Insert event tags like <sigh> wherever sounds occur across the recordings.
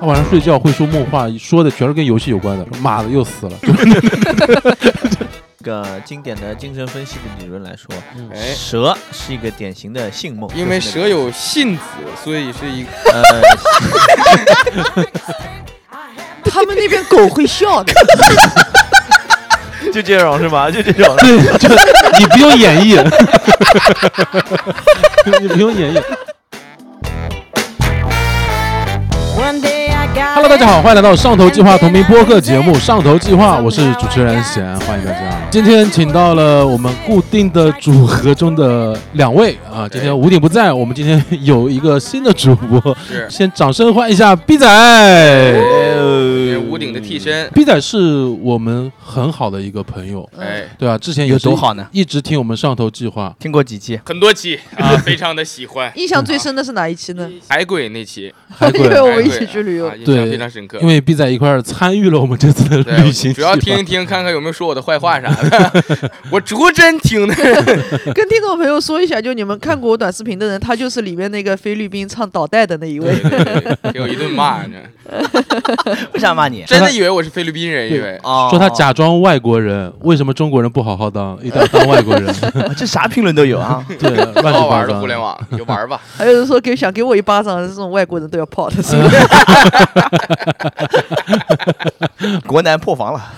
他晚上睡觉会说梦话，说的全是跟游戏有关的。妈的，又死了。<laughs> 这个经典的精神分析的理论来说，哎，蛇是一个典型的性梦，因为蛇有性子，所以是一个呃，<laughs> 他们那边狗会笑的，<laughs> 就这种是吧？就这种。对，就你不用演绎，你不用演绎。Hello，大家好，欢迎来到上头计划同名播客节目《上头计划》，我是主持人贤，欢迎大家。今天请到了我们固定的组合中的两位啊，今天吴鼎不在，我们今天有一个新的主播，是。先掌声欢迎一下 B 仔。屋顶的替身。B 仔是我们很好的一一个朋友，哎，对啊，之前有多好呢？一直听我们上头计划，听过几期？很多期啊，非常的喜欢。印象最深的是哪一期呢？海鬼那期，海因为，<laughs> 我们一起去旅游对象非常深刻。因为 B 仔一块儿参与了我们这次的旅行，主要听一听，看看有没有说我的坏话啥的。<laughs> 我逐帧听的。<laughs> 跟听众朋友说一下，就你们看过我短视频的人，他就是里面那个菲律宾唱导带的那一位给我一顿骂呢，为啥骂你？真的以为我是菲律宾人，以为哦说他假装外国人，为什么中国人不好好当，一定要当外国人？哦 <laughs> 这啥评论都有啊。<laughs> 对，乱七挺好玩的八糟。互联网，你就玩吧。<laughs> 还有人说给想给我一巴掌，这种外国人都要泡的，是不是？国男破防了。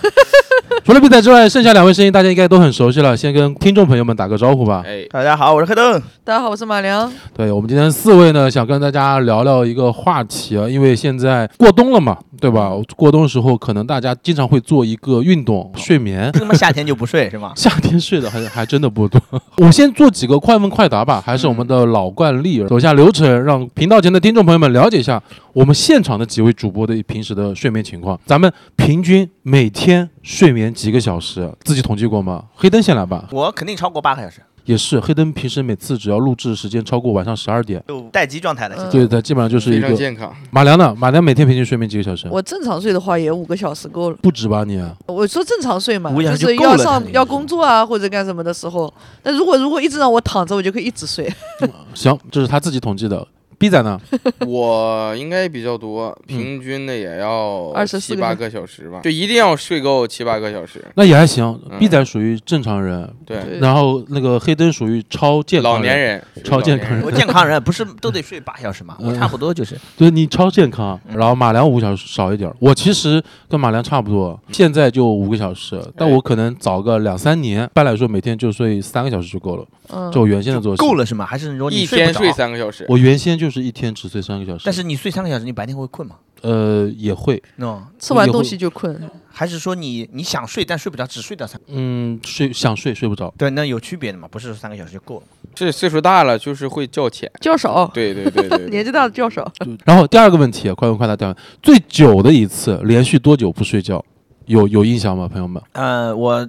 除了比赛之外，剩下两位声音大家应该都很熟悉了，先跟听众朋友们打个招呼吧。哎，大家好，我是黑灯。大家好，我是马良。对我们今天四位呢，想跟大家聊聊一个话题啊，因为现在过冬了嘛，对吧？过冬时候可能大家经常会做一个运动，睡眠。<laughs> 他妈夏天就不睡是吗？<laughs> 夏天睡的还还真的不多。我先做几个快问快答吧，还是我们的老惯例，走下流程，让频道前的听众朋友们了解一下我们现场的几位主播的平时的睡眠情况。咱们平均每天睡眠几个小时？自己统计过吗？黑灯先来吧。我肯定超过八个小时，也是，黑灯平时每次只要录制时间超过晚上十二点，就待机状态的。嗯对的，基本上就是一非常个。健康。马良呢？马良每天平均睡眠几个小时？我正常睡的话也五个小时够了。不止吧你？我说正常睡嘛，就是要上要工作啊或者干什么的时候。但如果如果一直让我躺着，我就可以一直睡。<laughs> 行，这是他自己统计的。B 仔呢？<laughs> 我应该比较多，平均的也要24个小七八个小时吧，就一定要睡够七八个小时。那也还行。嗯 B 仔属于正常人，对，然后那个黑灯属于超健康老年人，超健康人我健康人不是都得睡八小时吗？嗯我差不多就是。对你超健康，然后马良五个小时少一点。我其实跟马良差不多，现在就五个小时，但我可能早个两三年，一般来说每天就睡三个小时就够了，嗯就，我原先的作息。够了是吗？还是说你一睡不着天睡？三个小时。我原先就是一天只睡三个小时，但是你睡三个小时，你白天会困吗？呃也会，那，吃完东西就困。还是说你你想睡但睡不着，只睡到三？嗯睡想睡睡不着。对，那有区别的嘛？不是说三个小时就够了。这岁数大了就是会较浅。较少，对对对对对，<laughs> 年纪大的觉少。然后第二个问题，快问快答，第二最久的一次连续多久不睡觉？有有印象吗，朋友们？呃，我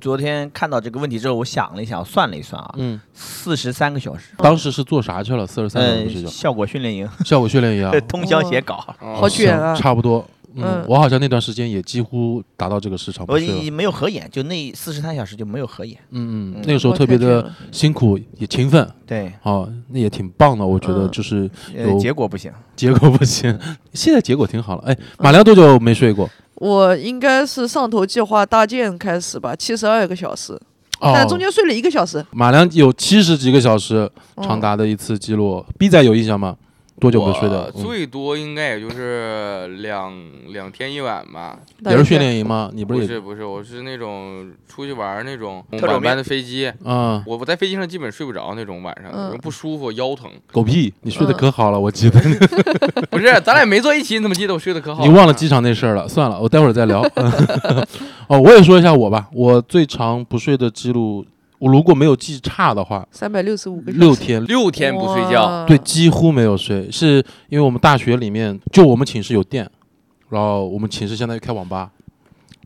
昨天看到这个问题之后，我想了一想，我算了一算啊，嗯，四十三个小时。当时是做啥去了？四十三个小时效果训练营，效果训练营啊。<laughs> 通宵写稿。哦好卷啊差不多。嗯嗯，我好像那段时间也几乎达到这个时长没有合眼，就那四十三小时就没有合眼。嗯，嗯嗯那个时候特别的辛苦也勤奋对，哦，那也挺棒的。我觉得嗯就是呃有，结果不行。结果不行，现在结果挺好了。哎，马良多久没睡过？我应该是上头计划搭建开始吧，七十二个小时，哦，但中间睡了一个小时。马良有七十几个小时嗯长达的一次记录。B 仔有印象吗？多久不睡的？最多应该也就是两两天一晚吧。也是训练营吗？你不是？不是不是，我是那种出去玩那种特种晚班的飞机。嗯，我我在飞机上基本睡不着那种晚上，嗯不舒服，腰疼。狗屁！你睡得嗯可好了，我记得。<laughs> 不是，咱俩没坐一起，你怎么记得我睡得可好？你忘了机场那事儿了？算了，我待会儿再聊。<laughs> 哦，我也说一下我吧，我最长不睡的记录，我如果没有记差的话，三百六十五个。六天。六天不睡觉，对，几乎没有睡，是因为我们大学里面就我们寝室有电，然后我们寝室相当于开网吧，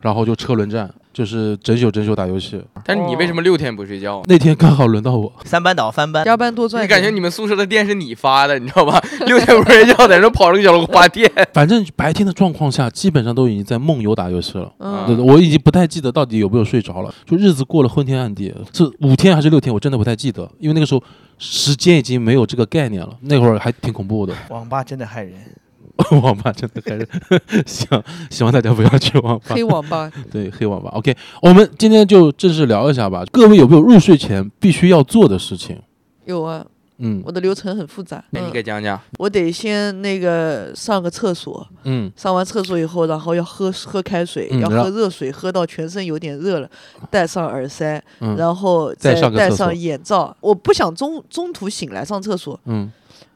然后就车轮战，就是整宿整宿打游戏。但是你为什么六天不睡觉？那天刚好轮到我，三班倒翻班，加班多赚。你感觉你们宿舍的电是你发的，你知道吧？<laughs> 六天不睡觉，在那跑了个小龙花店。反正白天的状况下，基本上都已经在梦游打游戏了。嗯，我已经不太记得到底有没有睡着了，就日子过了昏天暗地，是五天还是六天，我真的不太记得，因为那个时候时间已经没有这个概念了，那会儿还挺恐怖的。网吧真的害人。<laughs> 网吧真的还是希望希望大家不要去网吧黑，网吧，对黑网吧。OK，我们今天就正式聊一下吧。各位有没有入睡前必须要做的事情？有啊，嗯我的流程很复杂。那你嗯给讲讲。我得先那个上个厕所，嗯上完厕所以后，然后要喝喝开水，要喝热水，喝到全身有点热了，戴上耳塞，嗯然后再再戴上眼罩。我不想中中途醒来上厕所，嗯，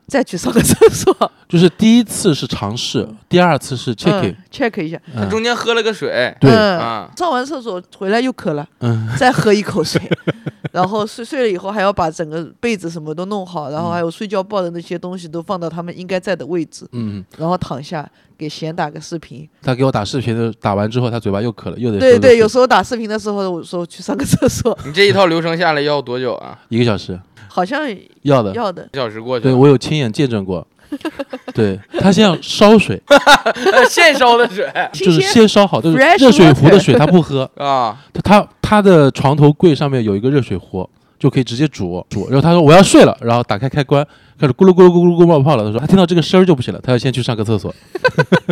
再去上个厕所。<laughs> 就是第一次是尝试，第二次是 check 嗯 it，check 一下。他中间喝了个水，对，嗯啊，上完厕所回来又渴了，嗯。再喝一口水，<laughs> 然后睡睡了以后还要把整个被子什么都弄好，然后还有睡觉抱的那些东西都放到他们应该在的位置，嗯，然后躺下给贤打个视频。他给我打视频的，打完之后他嘴巴又渴了，又得对对，有时候打视频的时候，我说去上个厕所，你这一套流程下来要多久啊？一个小时好像要的，要的。一小时过去对。我有亲眼见证过。<laughs> 对他先要烧水，<laughs> 现烧的水就是先烧好，就是热水壶的水他不喝，<laughs> 啊，他他他的床头柜上面有一个热水壶，就可以直接煮煮。然后他说我要睡了，然后打开开关，开始咕噜咕噜咕噜咕噜冒泡了。他说他听到这个声儿就不行了，他要先去上个厕所。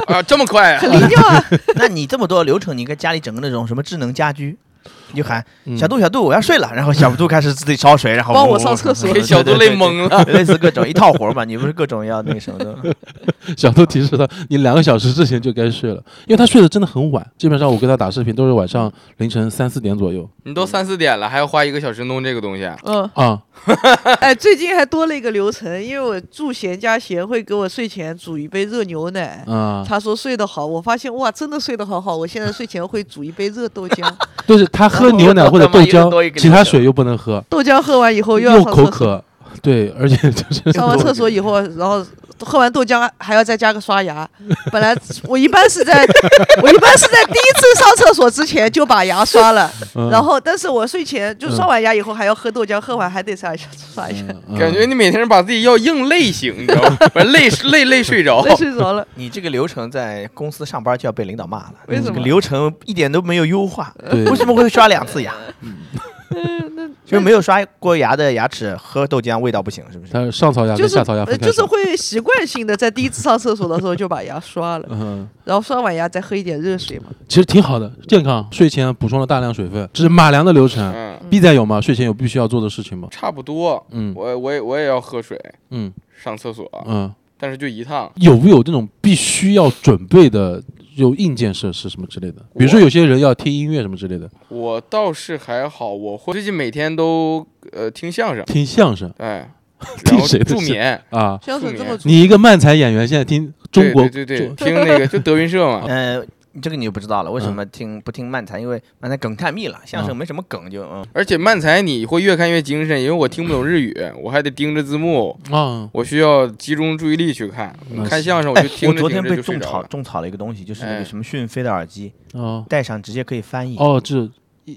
啊，这么快啊？很灵巧啊！那你这么多流程，你跟家里整个那种什么智能家居，你就喊嗯小度小度我要睡了，然后小度开始自己烧水，然后帮我上厕所给小度累懵了。了，类似各种一套活嘛，你不是各种要那个什么的，<laughs> 小度提示他，你两个小时之前就该睡了，因为他睡得真的很晚。基本上我跟他打视频都是晚上凌晨三四点左右你都三四点了，还要花一个小时弄这个东西啊？嗯，啊。<laughs> 哎，最近还多了一个流程，因为我住贤家贤会给我睡前煮一杯热牛奶。啊，他说睡得好，我发现哇，真的睡得好好。我现在睡前会煮一杯热豆浆，<laughs> 就是他喝牛奶或者 <laughs> 豆浆，其他水又不能喝，豆浆喝完以后又要。口渴。对，而且就是上完厕所以后，然后喝完豆浆还要再加个刷牙。<laughs> 本来我一般是在，我一般是在第一次上厕所之前就把牙刷了，嗯然后但是我睡前就刷完牙以后还要喝豆浆，喝完还得刷一下刷一下，嗯感觉你每天把自己要硬累醒，你知道吗？把累 <laughs> 累累睡着。累睡着了。你这个流程在公司上班就要被领导骂了，为什么这个流程一点都没有优化，为什么会刷两次牙？就是没有刷过牙的牙齿喝豆浆味道不行，是不是？他上槽牙就是跟下槽牙。就是会习惯性的在第一次上厕所的时候就把牙刷了，嗯，然后刷完牙再喝一点热水嘛。其实挺好的，健康。睡前补充了大量水分，这是马良的流程。嗯，B 仔有吗？睡前有必须要做的事情吗？差不多。嗯我我也我也要喝水，嗯上厕所，嗯，但是就一趟。有没有这种必须要准备的有硬件设施什么之类的？比如说有些人要听音乐什么之类的，我倒是还好，我会最近每天都呃听相声，听相声哎，<laughs> 听谁的助眠。啊。相声这么你一个漫才演员，现在听中国对对对对，听那个就德云社嘛。<laughs> 呃，这个你就不知道了，为什么听不听漫才？因为漫才梗太密了，相声没什么梗，就嗯。而且漫才你会越看越精神，因为我听不懂日语，<laughs> 我还得盯着字幕，啊，我需要集中注意力去看。看相声我哎就，听着听着我昨天被种。草种草了一个东西，就是那哎个什么讯飞的耳机，哦戴上直接可以翻译。哦，这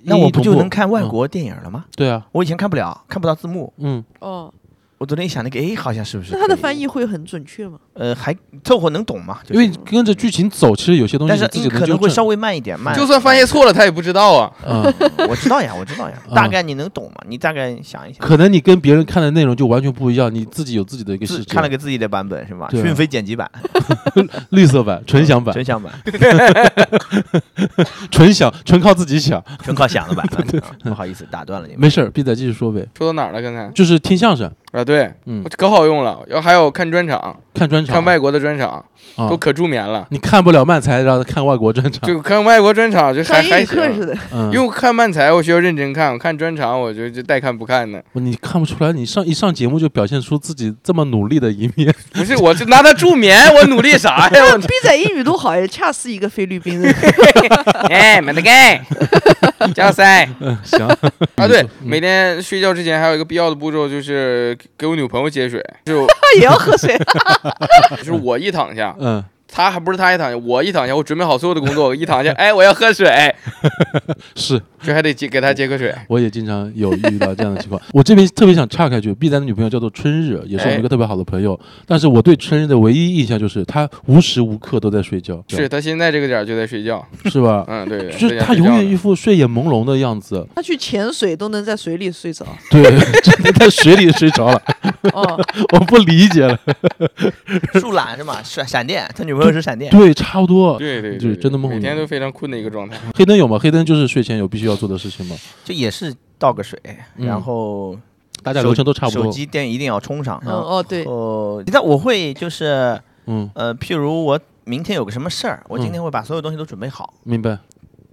那我不就能看外嗯国电影了吗？对啊，我以前看不了，看不到字幕。嗯，哦，我昨天一想，那个哎，好像是不是？那它的翻，译会很准确吗？呃，还凑合能懂吗？就因为跟着剧情走，其实有些东西但是你自己可能会。稍微慢一点，慢。就算翻译错了，他也不知道啊。嗯，<laughs> 我知道呀，我知道呀，嗯大概你能懂吗？你大概想一想。可能你跟别人看的内容就完全不一样，你自己有自己的一个世界。看了个自己的版本是吧？啊讯飞剪辑版、<laughs> 绿色版、纯享版、纯享版、<laughs> 纯享、纯靠自己想。纯靠想的版。啊不好意思，打断了你。没事儿，B 仔继续说呗。说到哪儿了？刚才就是听相声、啊，对，嗯可好用了。要还有看专场，看专场、看外国的专场啊都可助眠了。你看不了漫才，然后看外国专场。就看外国专场就还还行，语课似的。嗯因为，我看漫才我需要认真看，我看专场我就就带看不看的。你看不出来，你上一上节目就表现出自己这么努力的一面。不是，我是拿它助眠，我努力啥呀？我 B 仔英语都好，也恰似一个菲律宾人。<laughs> 哎，没得干，加塞嗯，行啊！对，嗯每天睡觉之前还有一个必要的步骤，就是给我女朋友接水，就他 <laughs> 也要喝水。<laughs> 就是我一躺下，嗯，她还不是他一躺下，我一躺下，我准备好所有的工作，我 <laughs> 一躺下，哎，我要喝水，<laughs> 是，这还得接给他接个水。我也经常有遇到这样的情况。<laughs> 我这边特别想岔开去，B 站的女朋友叫做春日，也是我们一个特别好的朋友。但是我对春日的唯一印象就是她无时无刻都在睡觉，是她现在这个点儿就在睡觉，是吧？嗯，对，对就是她永远一副睡眼朦胧的样子，他去潜水都能在水里睡着。对，真的在水里睡着了。<laughs> 哦，<laughs> 我不理解了。<laughs> 树懒是吗？闪闪电，他女朋友是闪电。对，差不多。对对，就是对真的梦游每天都非常困的一个状态。黑灯有吗？黑灯就是睡前有必须要做的事情吗？就也是倒个水，嗯然后大家流程都差不多。手机电一定要充上。嗯哦对，哦，那我会就是嗯，呃，譬如我明天有个什么事儿，我今天会把所有东西都准备好。明白。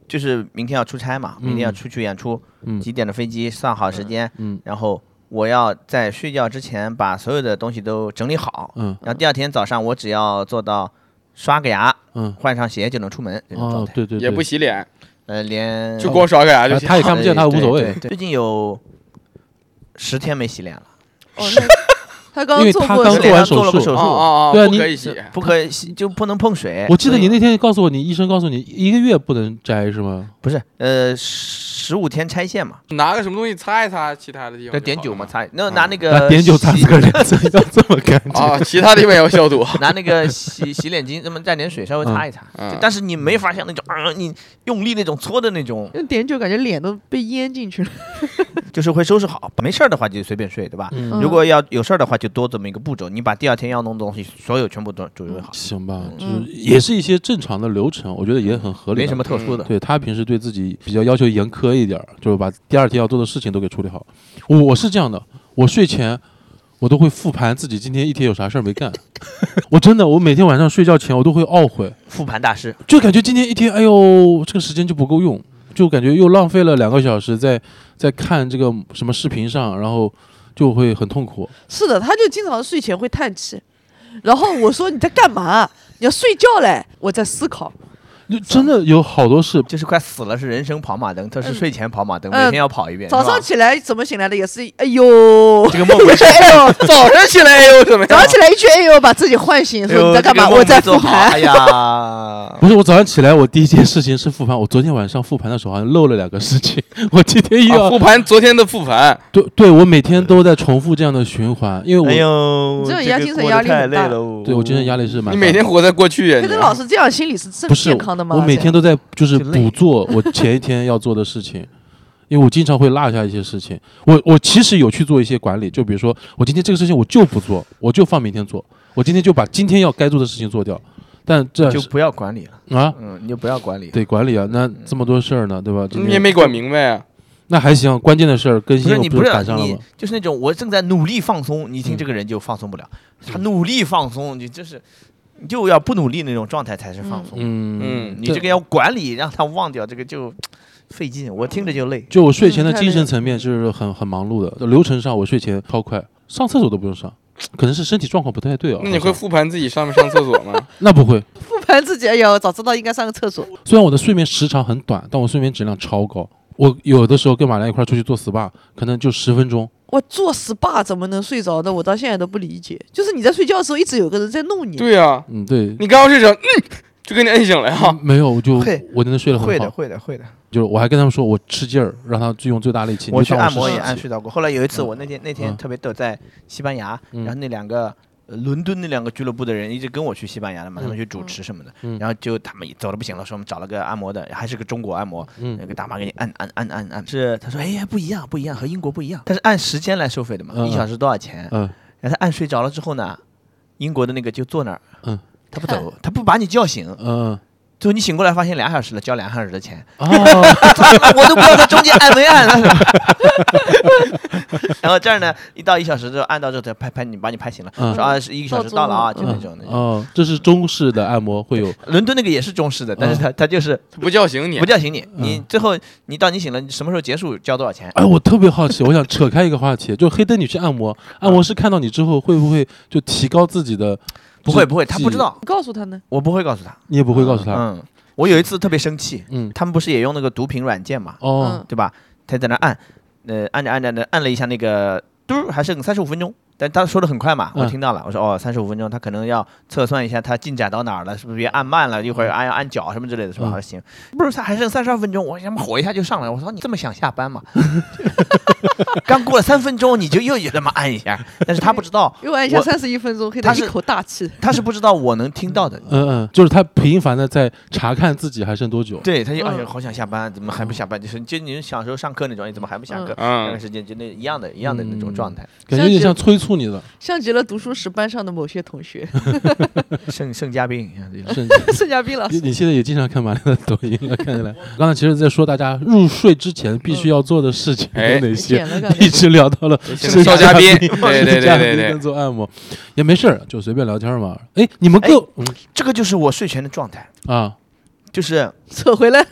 就是明天要出差嘛，嗯明天要出去演出，嗯几点的飞机，算好时间，嗯然后我要在睡觉之前把所有的东西都整理好，嗯然后第二天早上我只要做到刷个牙，嗯。换上鞋就能出门这种状态。，哦对对对，也不洗脸，呃，连就光刷个牙就行。他也看不见，他无所谓最近有十天没洗脸了，哦，那他刚因为做过手他刚做完脸上做了个手术手术，哦哦哦，对啊你不可以洗。不可以洗，就不能碰水。我记得你那天告诉我，你医生告诉你一个月不能摘是吗？不是呃十五天拆线嘛，拿个什么东西擦一擦其他的地方就好了。要点酒嘛，擦，那嗯拿那拿个碘酒擦洗四个人，<laughs> 要这么干净？啊，其他地方也要消毒。拿那个洗洗脸巾，那么蘸点水稍微擦一擦，嗯但是你没法像那种啊、你用力那种搓的那种，用碘酒感觉脸都被淹进去了。<laughs> 就是会收拾好。没事儿的话就随便睡，对吧？如果要有事儿的话，就多这么一个步骤，你把第二天要弄的东西所有全部都准备好，行吧，就是嗯也是一些正常的流程，我觉得也很合理。没什么。特殊的。对他平时对自己比较要求严苛一点，就是把第二天要做的事情都给处理好。我我是这样的，我睡前我都会复盘自己今天一天有啥事儿没干。<laughs> 我真的，我每天晚上睡觉前我都会懊悔，复盘大师，就感觉今天一天，哎呦，这个时间就不够用，就感觉又浪费了两个小时在在看这个什么视频上，然后就会很痛苦。是的，他就经常睡前会叹气，然后我说你在干嘛？你要睡觉嘞？我在思考。就真的有好多事，就是快死了，是人生跑马灯，他是嗯睡前跑马灯，嗯每天要跑一遍。早上起来怎么醒来的？也是哎呦，这个梦没睡，<laughs> <laughs> 哎呦，早上起来哎呦怎么样？早上起来一句哎呦，把自己唤醒，说你在干嘛？我在复盘。哎呀，<laughs> 不是我早上起来，我第一件事情是复盘。我昨天晚上复盘的时候好像漏了两个事情，我今天又要、啊复盘昨天的复盘，对对，我每天都在重复这样的循环，因为我、哎呦，这种个压精神压力太累了哦。对我精神压力是蛮大的。你每天活在过去呀。黑你灯老师这样心理是正不健康的吗？我每天都在就是补做我前一天要做的事情，因为我经常会落下一些事情。我我其实有去做一些管理，就比如说我今天这个事情我就不做，我就放明天做，我今天就把今天要该做的事情做掉。但这就不要管理了，啊，嗯，你就不要管理。得管理啊，那这么多事儿呢，对吧？你也没管明白啊。那还行，关键的事儿更新我不是你不是你赶上了吗？，就是那种我正在努力放松，你听嗯这个人就放松不了，他努力放松，你就是你就要不努力那种状态才是放松。嗯嗯你这个要管理，让他忘掉这个就 <tsk> 费劲，我听着就累。就我睡前的精神层面就是很很忙碌的，流程上我睡前超快，上厕所都不用上，<tsk> 可能是身体状况不太对啊。那你会复盘自己上没上厕所吗？<laughs> 那不会？复盘自己，哎呦，早知道应该上个厕所。虽然我的睡眠时长很短，但我睡眠质量超高。我有的时候跟马良一块儿出去做 SPA，可能就十分钟。我做 SPA 怎么能睡着的？我到现在都不理解。就是你在睡觉的时候，一直有个人在弄你。对呀，嗯，对，你刚刚睡着，嗯，就给你摁醒了呀。没有，我就会我真的睡得很会的，会的，会的。就是我还跟他们说我吃劲儿，让他用最大力气。我去按摩也按睡着过。后来有一次，嗯我那天那天嗯特别逗，在西班牙，嗯然后那两个呃伦敦那两个俱乐部的人一直跟我去西班牙的嘛，他们嗯去主持什么的嗯，然后就他们走的不行了，说我们找了个按摩的，还是个中国按摩，嗯。那个大妈给你按按按按按，是他说哎呀不一样不一样，和英国不一样，他是按时间来收费的嘛，嗯。一小时多少钱？嗯。然后他按睡着了之后呢，英国的那个就坐那儿，嗯，他不走，他不把你叫醒，嗯。最后你醒过来发现俩小时了，交两小时的钱，哦，<laughs> 我都不知道他中间按没按了。<laughs> <laughs> 然后这儿呢，一到一小时之后按到之后，他拍拍你，把你拍醒了，嗯说啊是一个小时到了啊，就嗯那种那种。哦，这是中式的按摩会有伦敦那个也是中式的，但是他他就是不叫醒你不，叫醒你，你嗯最后你到你醒了，你什么时候结束交多少钱？哎，我特别好奇，我想扯开一个话题，就黑灯你去按摩，按摩师看到你之后会不会就提高自己的？不会不会，他不知，道，你告诉他呢？我不会告诉他。你也不会告诉他。嗯，我有一次特别生气，嗯，他们不是也用那个毒品软件嘛，哦，嗯，对吧？他在那按，呃，按着按着呢，按了一下那个嘟，还剩三十五分钟。但他说的很快嘛，我嗯听到了，我说哦，三十五分钟，他可能要测算一下他进展到哪儿了，是不是别按慢了，一会儿按按脚什么之类的，是吧？嗯我说行，不是他还剩三十二分钟，我他妈火一下就上来，我说你这么想下班吗？<laughs> 刚过了三分钟你就又这么按一下，但是他不知道，<laughs> 又按一下三十一分钟，黑他是他一口大气。他是不知道我能听到的。嗯嗯，就是他频繁的在查看自己还剩多久。对，他就哎呀，嗯好想下班，怎么还不下班？就是就你小时候上课那种，你怎么还不下课？嗯那个时间就那一样的一样的那种状态。感觉有点像催促促你的，像极了读书时班上的某些同学，<laughs> <laughs> 盛盛嘉宾，是盛 <laughs> 嘉宾老师。你你现在也经常看马亮的抖音了，看起来。刚才其实在说大家入睡之前必须要做的事情哎。有哪些，一直聊到了现是在少嘉宾，对对对对对做按摩，也没事儿，就随便聊天嘛。哎，你们各嗯。这个就是我睡前的状态，啊。就是扯回来。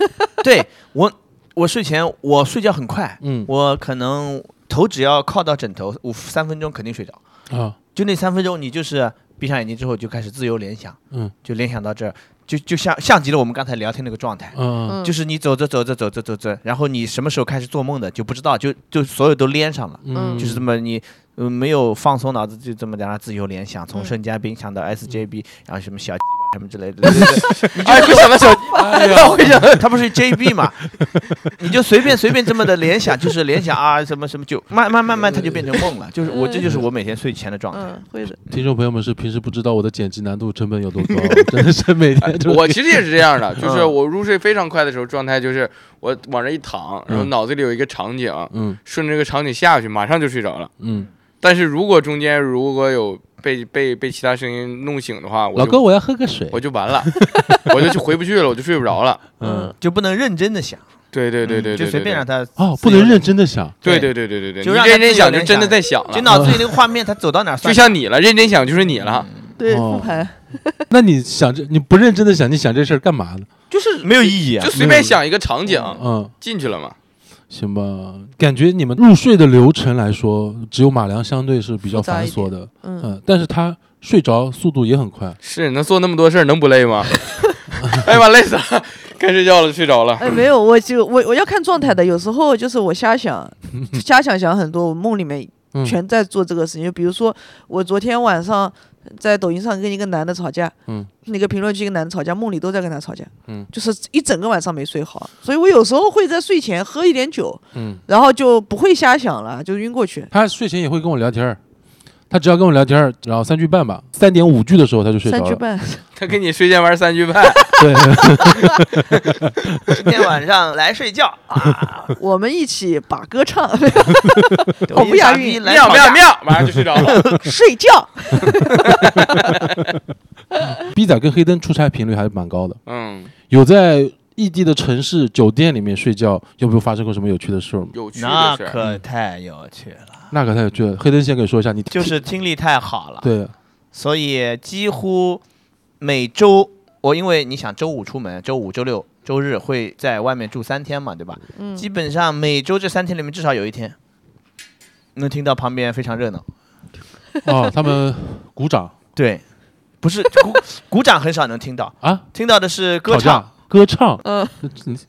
对我，我睡前我睡觉很快，嗯。我可能头只要靠到枕头，五三分钟肯定睡着。啊。就那三分钟，你就是闭上眼睛之后就开始自由联想，嗯。就联想到这儿，就就像像极了我们刚才聊天那个状态。嗯嗯。就是你走着走着走着走着，然后你什么时候开始做梦的就不知道，就就所有都连上了，嗯，就是这么你嗯没有放松脑子，就这么在那自由联想，从嗯。盛嘉宾想到 SJB，然后什么小什么之类的，对对对，<laughs> 哎，会想到小，哎呀，会想他不是 JB 嘛，<laughs> 你就随便随便这么的联想，就是联想啊什么什么，就慢慢慢慢它就变成梦了，就是我这就是我每天睡前的状态。嗯，会的。听众朋友们是平时不知道我的剪辑难度成本有多高，<laughs> 真的是每天我其实也是这样的，就是嗯我入睡非常快的时候，状态就是我往这一躺，然后嗯脑子里有一个场景，嗯。顺着这个场景下去，马上就睡着了。嗯，但是如果中间如果有被被被其他声音弄醒的话，我老哥我要喝个水，我就完了，<laughs> 我就去回不去了，我就睡不着了。嗯就不能认真的想，对对对对对，就随便让他。他哦，不能认真的想，对对对对对对，就让他你认真想就真的在想了，就脑子里那个画面，他走到哪儿就像你了，认真想就是你了。对，哦复盘。<laughs> 那你想这你不认真的想，你想这事儿干嘛呢？就是没有意义啊就。随便想一个场景嗯，进去了嘛。行吧，感觉你们入睡的流程来说，只有马良相对是比较繁琐的，嗯，嗯，但是他睡着速度也很快，是能做那么多事儿，能不累吗？<laughs> 哎呀妈，累死了，该睡觉了，睡着了。哎，没有，我就我我要看状态的，有时候就是我瞎想，<laughs> 瞎想想很多，我梦里面嗯。全在做这个事情。就比如说，我昨天晚上在抖音上跟一个男的吵架，嗯，那个评论区一个男的吵架，梦里都在跟他吵架，嗯就是一整个晚上没睡好，所以我有时候会在睡前喝一点酒，嗯，然后就不会瞎想了，就晕过去。他睡前也会跟我聊天儿，他只要跟我聊天，然后三句半吧，三点五句的时候他就睡着了，三句半，<laughs> 他跟你睡前玩三句半，对，今天晚上来睡觉啊，<laughs> 我们一起把歌唱，<laughs> 抖音不押韵妙来吵架。妙妙，马上就睡着了。睡觉。逼仔跟黑灯出差频率还是蛮高的，嗯，有在异地的城市酒店里面睡觉，有没有发生过什么有趣的事儿吗？有趣那的事儿。可太有趣了，那个太有趣了，黑灯先给说一下，你就是听力太好了，对，所以几乎每周我因为你想周五出门，周五、周六、周日会在外面住三天嘛，对吧？嗯，基本上每周这三天里面至少有一天。能听到旁边非常热闹。哦，<laughs> 他们鼓掌。对，不是鼓鼓掌很少能听到，啊，听到的是歌唱、歌唱，嗯，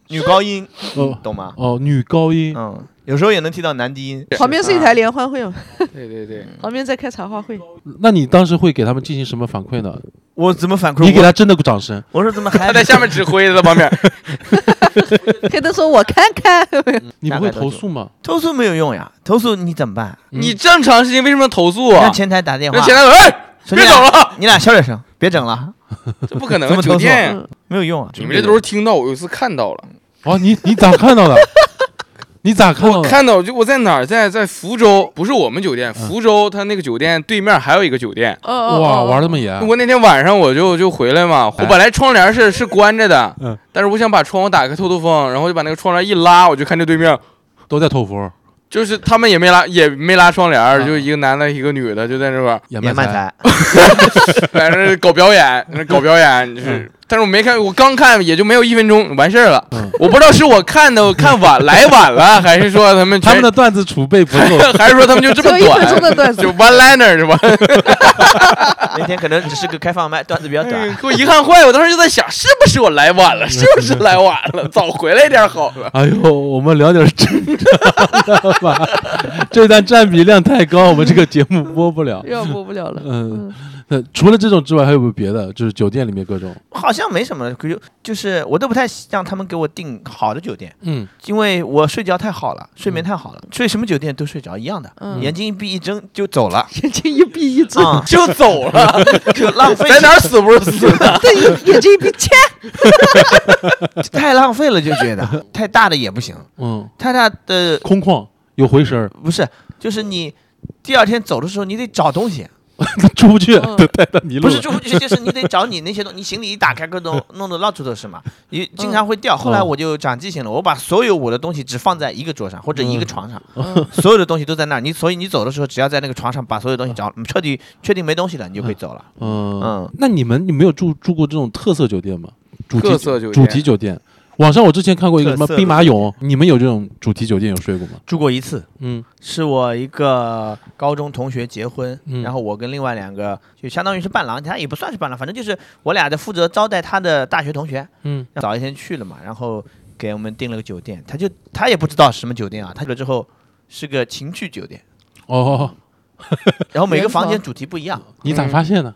女高音，哦懂吗？哦，女高音，嗯，有时候也能听到男低音。旁边是一台联欢会嘛，对对对，旁边在开茶话会。那你当时会给他们进行什么反馈呢？我怎么反馈？你给他真的掌声，我说怎么还他在下面指挥，在旁边。<laughs> 黑灯说：“我看看。<laughs> 你不会投诉吗？投诉没有用呀？投诉你怎么办？嗯你正常事情为什么投诉啊让？前台打电话让，前台说：“哎，说你俩别走了，你俩小点声，别整了，<laughs> 这不可能酒店没有用啊。你们这都是听到，我有一次看到了，哦，你你咋看到的？你咋看到的？<laughs> 看到就我在哪儿，在在福州，不是我们酒店，福州他那个酒店对面还有一个酒店。哦”哦哇，哦玩这么严？我那天晚上我就就回来嘛，我本来窗帘是是关着的，嗯。但是我想把窗户打开透透风，然后就把那个窗帘一拉，我就看这对面。都在透风，就是他们也没拉也没拉窗帘就一个男的，一个女的，就在那块儿，也也卖财，<laughs> 在那搞表演，在那搞表演，就是，但是我没看，我刚看也就没有一分钟完事儿了，嗯我不知道是我看的我看晚 <laughs> 来晚了，还是说他们他们的段子储备不够。<laughs> 还是说他们就这么短，就 one liner 是吧？<laughs> 那天可能只是个开放麦，段子比较短。给我遗憾坏，我当时就在想，是不是我来晚了？是不是来晚了？早回来点儿好了。哎呦，我们聊点正常的吧，这段占比量太高，我们这个节目播不了。要播不了了。嗯，呃，除了这种之外，还有没有别的？就是酒店里面各种，好像没什么，可就就是我都不太让他们给我订好的酒店，嗯，因为我睡觉太好了，睡眠太好了，睡什么酒店都睡着一样的，嗯。眼睛一闭一睁就走了 <laughs> 眼睛一闭一睁，啊，就走了，<laughs> 就浪费在哪儿死不是死的？<laughs> 对，眼睛一闭，切，太浪费了，就觉得太大的也不行，嗯，太大的空旷有回声，不是，就是你第二天走的时候你得找东西，<laughs> 出不去，嗯 <laughs> 都带到泥路。不是出不去，就是你得找你那些东西，你行李一打开，各种 <laughs> 弄得到处都是嘛，你经常会掉。后来我就长记性了，我把所有我的东西只放在一个桌上或者一个床上，嗯所有的东西都在那儿。你所以你走的时候，只要在那个床上把所有东西找，彻底确定没东西了，你就可以走了。嗯嗯，那你们你没有住住过这种特色酒店吗？主题特色酒店主题酒店。网上我之前看过一个什么兵马俑，你们有这种主题酒店有睡过吗？住过一次，嗯是我一个高中同学结婚，嗯然后我跟另外两个就相当于是伴郎，他也不算是伴郎，反正就是我俩在负责招待他的大学同学。嗯早一天去了嘛，然后给我们订了个酒店，他就他也不知道是什么酒店啊，他去了之后是个情趣酒店，哦，然后每个房间主题不一样。你咋发现的？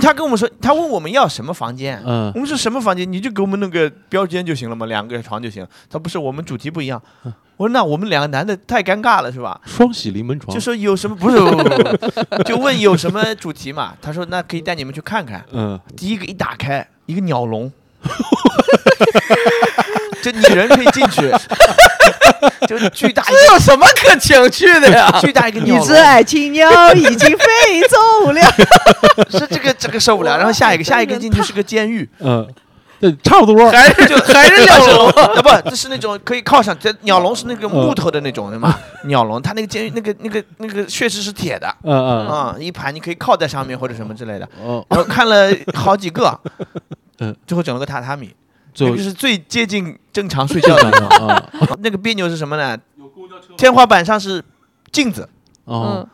他跟我们说，他问我们要什么房间，嗯我们说什么房间，你就给我们弄个标间就行了嘛，两个床就行。他不是，我们主题不一样。我说那我们两个男的太尴尬了是吧？双喜临门床。就说有什么不是，不不不不就问有什么主题嘛？他说那可以带你们去看看。嗯，第一个一打开，一个鸟笼，<laughs> 就你人可以进去，<laughs> 就巨大一这有什么可情趣的呀？巨大一个鸟笼一只，爱情鸟已经飞走了。<laughs> 是这个这个受不了。然后下一个下一个进去是个监狱，嗯，对，差不多。还是就 <laughs> 还是鸟笼？啊不，这是那种可以靠上，这鸟笼是那个木头的那种的嘛，鸟笼它那个监狱那个那个那个确实是铁的嗯嗯啊，一盘你可以靠在上面或者什么之类的。哦，然后看了好几个，嗯，最后整了个榻榻米，就那个是最接近正常睡觉的啊。<laughs> 那个别扭是什么呢？天花板上是镜子，哦嗯，，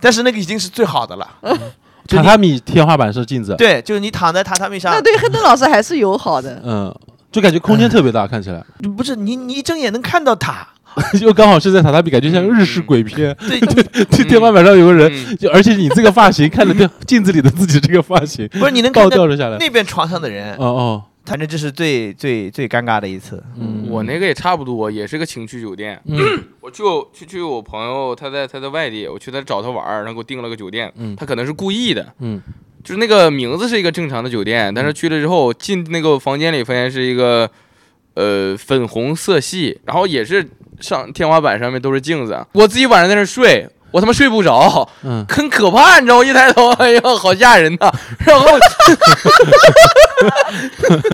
但是那个已经是最好的了。<laughs> 榻榻米天花板是镜子。对，就是你躺在榻榻米上那，对黑灯老师还是友好的。嗯，就感觉空间特别大，看起来不是你你一睁眼能看到他。<laughs> 就刚好是在榻榻米，感觉像日式鬼片。对，对，天花板上有个人，嗯就而且你这个发型，看着镜镜子里的自己这个发型不是你能倒看到吊着下来。那边床上的人哦，哦，反正这是最最最尴尬的一次。嗯，我那个也差不多，也是个情趣酒店。嗯 <clears throat> 我去我去去我朋友，他在他在外地，我去他找他玩儿，然后给我订了个酒店。嗯他可能是故意的，嗯就是那个名字是一个正常的酒店，但是去了之后进那个房间里，发现是一个呃粉红色系，然后也是上天花板上面都是镜子。我自己晚上在那睡，我他妈睡不着，嗯，很可怕，你知道吗？一抬头，哎呦，好吓人呐！然后 <laughs>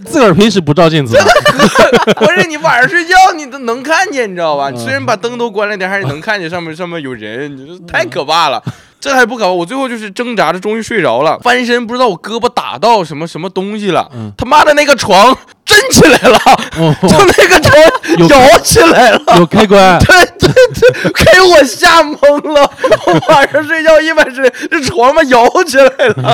自个儿平时不照镜子吗？<laughs> 不是你晚上睡觉你都能看见，你知道吧？嗯虽然把灯都关了点，还是能看见上面上面有人，你这太可怕了。这还不搞，我最后就是挣扎着，终于睡着了，翻身不知道我胳膊打到什么什么东西了，嗯他妈的那个床震起来了，哦，就那个床摇起来了。有开关。<laughs> 对对对，给我吓懵了！我晚上睡觉一般是这床嘛摇起来了，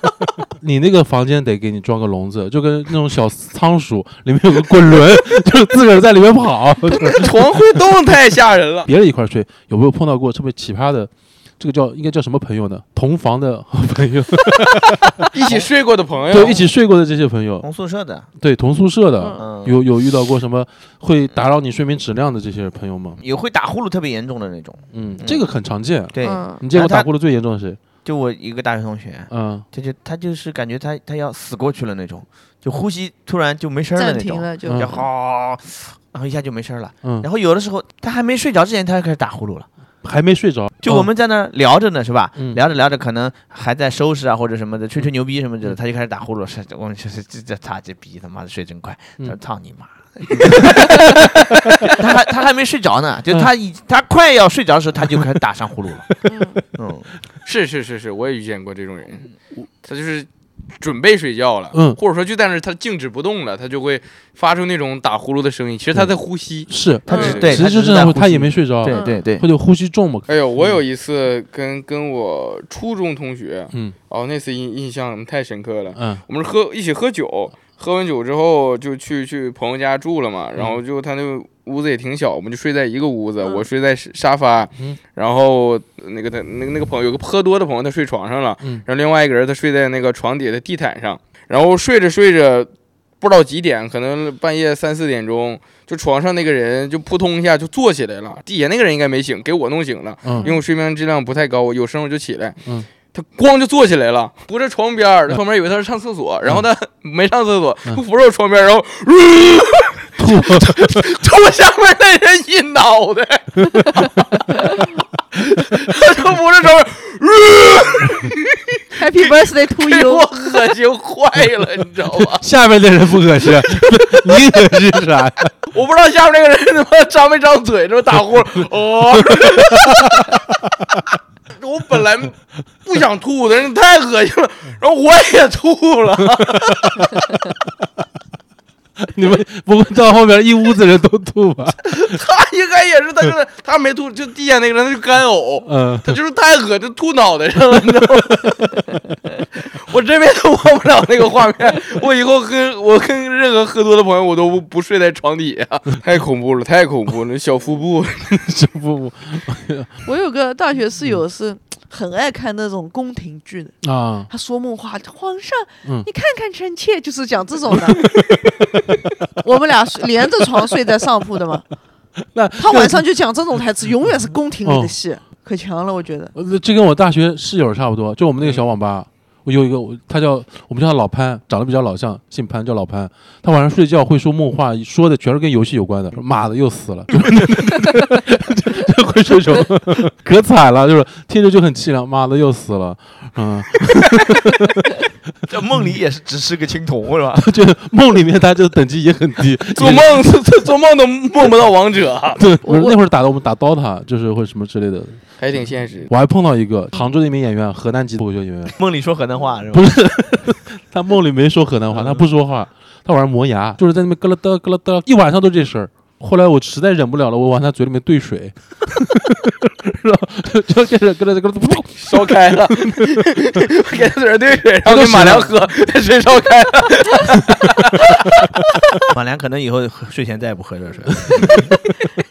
<laughs> 你那个房间得给你装个笼子，就跟那种小仓鼠里面有个滚轮，<laughs> 就是自个儿在里面跑。床会动太吓人了。别人一块儿睡，有没有碰到过特别奇葩的？这个叫应该叫什么朋友呢？同房的好朋友，<laughs> 一起睡过的朋友，对，一起睡过的这些朋友，同宿舍的，对，同宿舍的，嗯，有有遇到过什么会打扰你睡眠质量的这些朋友吗？有会打呼噜特别严重的那种。嗯，这个很常见。对，嗯。你见过打呼噜最严重的谁？就我一个大学同学，嗯，他就他就是感觉他他要死过去了那种，就呼吸突然就没声儿了那种，暂停了就。嗯就好，然后一下就没声儿了。嗯，然后有的时候他还没睡着之前，他就开始打呼噜了。还没睡着，就我们在那儿聊着呢，是吧？嗯。聊着聊着，可能还在收拾啊或者什么的，吹吹牛逼什么嗯的，他就开始打呼噜。是，我们就是这这他这逼他妈的睡真快，嗯。他说操你妈！他还他还没睡着呢，<laughs> 就他已他快要睡着的时候，他就开始打上呼噜了。<laughs> 嗯。嗯，是是是是，我也遇见过这种人，他就是准备睡觉了，嗯。或者说就在那儿他静止不动了，他就会发出那种打呼噜的声音，其实他在呼吸。是他只只对，其实他就这样，他只是在呼吸。也没睡着，对对对，或者呼吸重嘛。哎呦，我有一次跟跟我初中同学，嗯。哦，那次印印象太深刻了。嗯。我们是喝一起喝酒，喝完酒之后就去去朋友家住了嘛，然后就他那个屋子也挺小，我们就睡在一个屋子，嗯。我睡在沙沙发，嗯。然后那个他那个那个朋友有个喝多的朋友，他睡床上了，嗯。然后另外一个人他睡在那个床底下的地毯上，然后睡着睡着，不知道几点，可能半夜三四点钟，就床上那个人就扑通一下就坐起来了，底下那个人应该没醒，给我弄醒了，因为嗯我睡眠质量不太高，我有声我就起来。嗯。他咣就坐起来了，扶着床边儿，他旁边以为他是上厕所，然后他没上厕所，扶着我床边儿，然后吐，<laughs> <laughs> 吐下面那人一脑袋，他就不是上面 Happy Birthday to 给我 you，恶心坏了，你知道吧？下面的人不恶心，<laughs> 你恶心啥呀？我不知道下面那个人他妈张没张嘴，这么打呼 <laughs> 哦。我本来不想吐的，太恶心了，然后我也吐了。<laughs> 你们不会到后面一屋子人都吐吧？<laughs> 他应该也是，他就是 <laughs> 他没吐，就地下那个人他就干呕，嗯，他就是太恶心，吐脑袋上了，你知道吗？我这辈子忘不了那个画面，我以后跟我跟任何喝多的朋友，我都不不睡在床底下，太恐怖了，太恐怖了，那小腹部，小腹部我有个大学室友是很爱看那种宫廷剧的，啊，他说梦话，皇上，嗯。你看看臣妾，就是讲这种的。<laughs> 我们俩睡连着床睡在上铺的嘛，<laughs> 那他晚上就讲这种台词，<laughs> 永远是宫廷里的戏，可强了，我觉得。呃这跟我大学室友差不多，就我们那个小网吧，我有一个，他叫我们叫他老潘，长得比较老相，姓潘，叫老潘。他晚上睡觉会说梦话，说的全是跟游戏有关的。妈的，又死了，就 <laughs> 就会这种，<laughs> 可惨了，就是听着就很凄凉。妈的，又死了，嗯，<laughs> 这梦里也是只是个青铜是吧？<laughs> 就梦里面他这个等级也很低，<laughs> 做梦做做梦都梦不到王者，对，我那会儿打的我们打 DOTA，就是或者什么之类的。还挺现实。我还碰到一个杭州的一名演员，河南籍脱口秀演员，梦里说河南话是吧？不是，他梦里没说河南话，他不说话，他晚上磨牙，就是在那边咯咯噔咯咯噔，一晚上都这事儿。后来我实在忍不了了，我往他嘴里面兑水，<laughs> 然后就就开始咯咯咯咯咯，烧开了，给他嘴上兑水，然后给马良喝，他水烧开了。<laughs> 马良可能以后睡前再也不喝热水。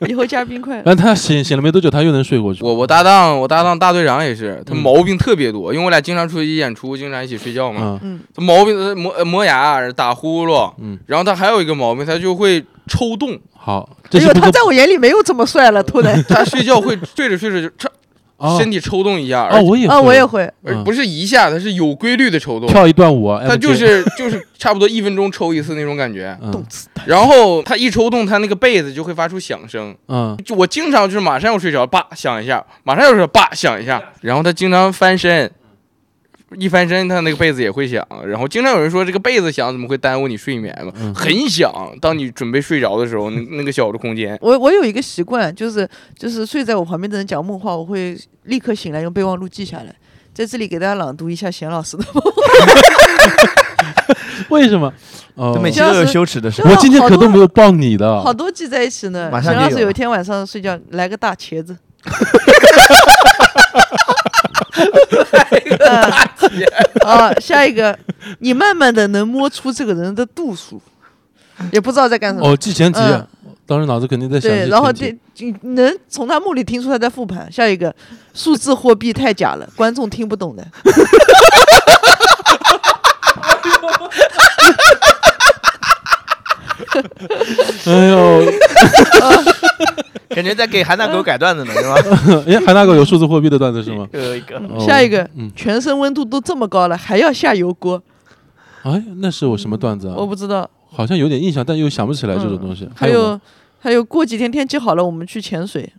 以后加冰块。然后他醒醒了没多久，他又能睡过去。我我搭档我搭档大队长也是，他嗯毛病特别多，因为我俩经常出去演出，经常一起睡觉嘛。嗯嗯，他毛病他磨呃磨牙、打呼噜，嗯，然后他还有一个毛病，他就会抽动，好，这哎呦，是不可他在我眼里没有这么帅了，突然。<laughs> 他睡觉会睡着睡着就 <laughs> 身体抽动一下，啊，而我也啊，我也会。不是一下，他是有规律的抽动。跳一段舞，他就是 <laughs> 就是差不多一分钟抽一次那种感觉，嗯。然后他一抽动，他那个被子就会发出响声。嗯。就我经常就是马上要睡着，叭响一下，马上要睡，叭响一下，然后他经常翻身，一翻身他那个被子也会响，然后经常有人说这个被子响怎么会耽误你睡眠嘛？嗯很响，当你准备睡着的时候，那那个小的空间，我我有一个习惯，就是就是睡在我旁边的人讲梦话，我会立刻醒来用备忘录记下来。在这里给大家朗读一下贤老师的梦 <laughs> 为什么？<laughs> 哦这每期都有羞耻的事。我今天可都没有抱你的，好多记在一起呢。贤老师有一天晚上睡觉来个大茄子，<laughs> <laughs> 嗯啊，下一个，你慢慢的能摸出这个人的度数，也不知道在干什么。哦，记前提嗯，当时脑子肯定在想对，然后这你能从他目里听出他在复盘。下一个，数字货币太假了，观众听不懂的。<laughs> 哎呦，<laughs> 感觉在给韩大狗改段子呢，是吧？<laughs> 哎，韩大狗有数字货币的段子是吗？有一个哦下一个嗯，全身温度都这么高了，还要下油锅？哎，那是我什么段子啊我？不知道。好像有点印象，但又想不起来这种东西。还有还有，过几天天气好了，我们去潜水。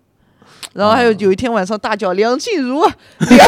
然后还有哦有一天晚上大叫梁静茹，啊梁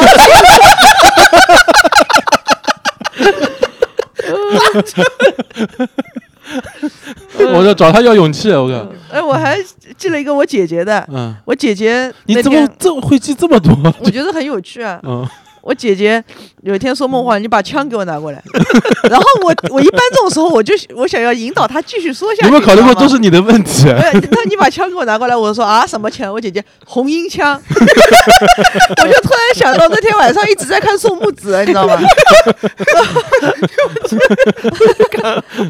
静 <laughs> <laughs> 我就找他要勇气，我靠，茹。<laughs> 哎，我还记了一个我姐姐的，嗯，我姐姐你怎么这么会记这么多？我觉得很有趣啊。<laughs> 嗯，我姐姐有一天说梦话，你把枪给我拿过来。<laughs> 然后我我一般这种时候我就我想要引导她继续说下去。有没有考虑过都是你的问题？哎，那你把枪给我拿过来，我说啊，什么枪？我姐姐红缨枪，<laughs> 我就突然想到那天晚上一直在看宋木子，你知道吗？<laughs>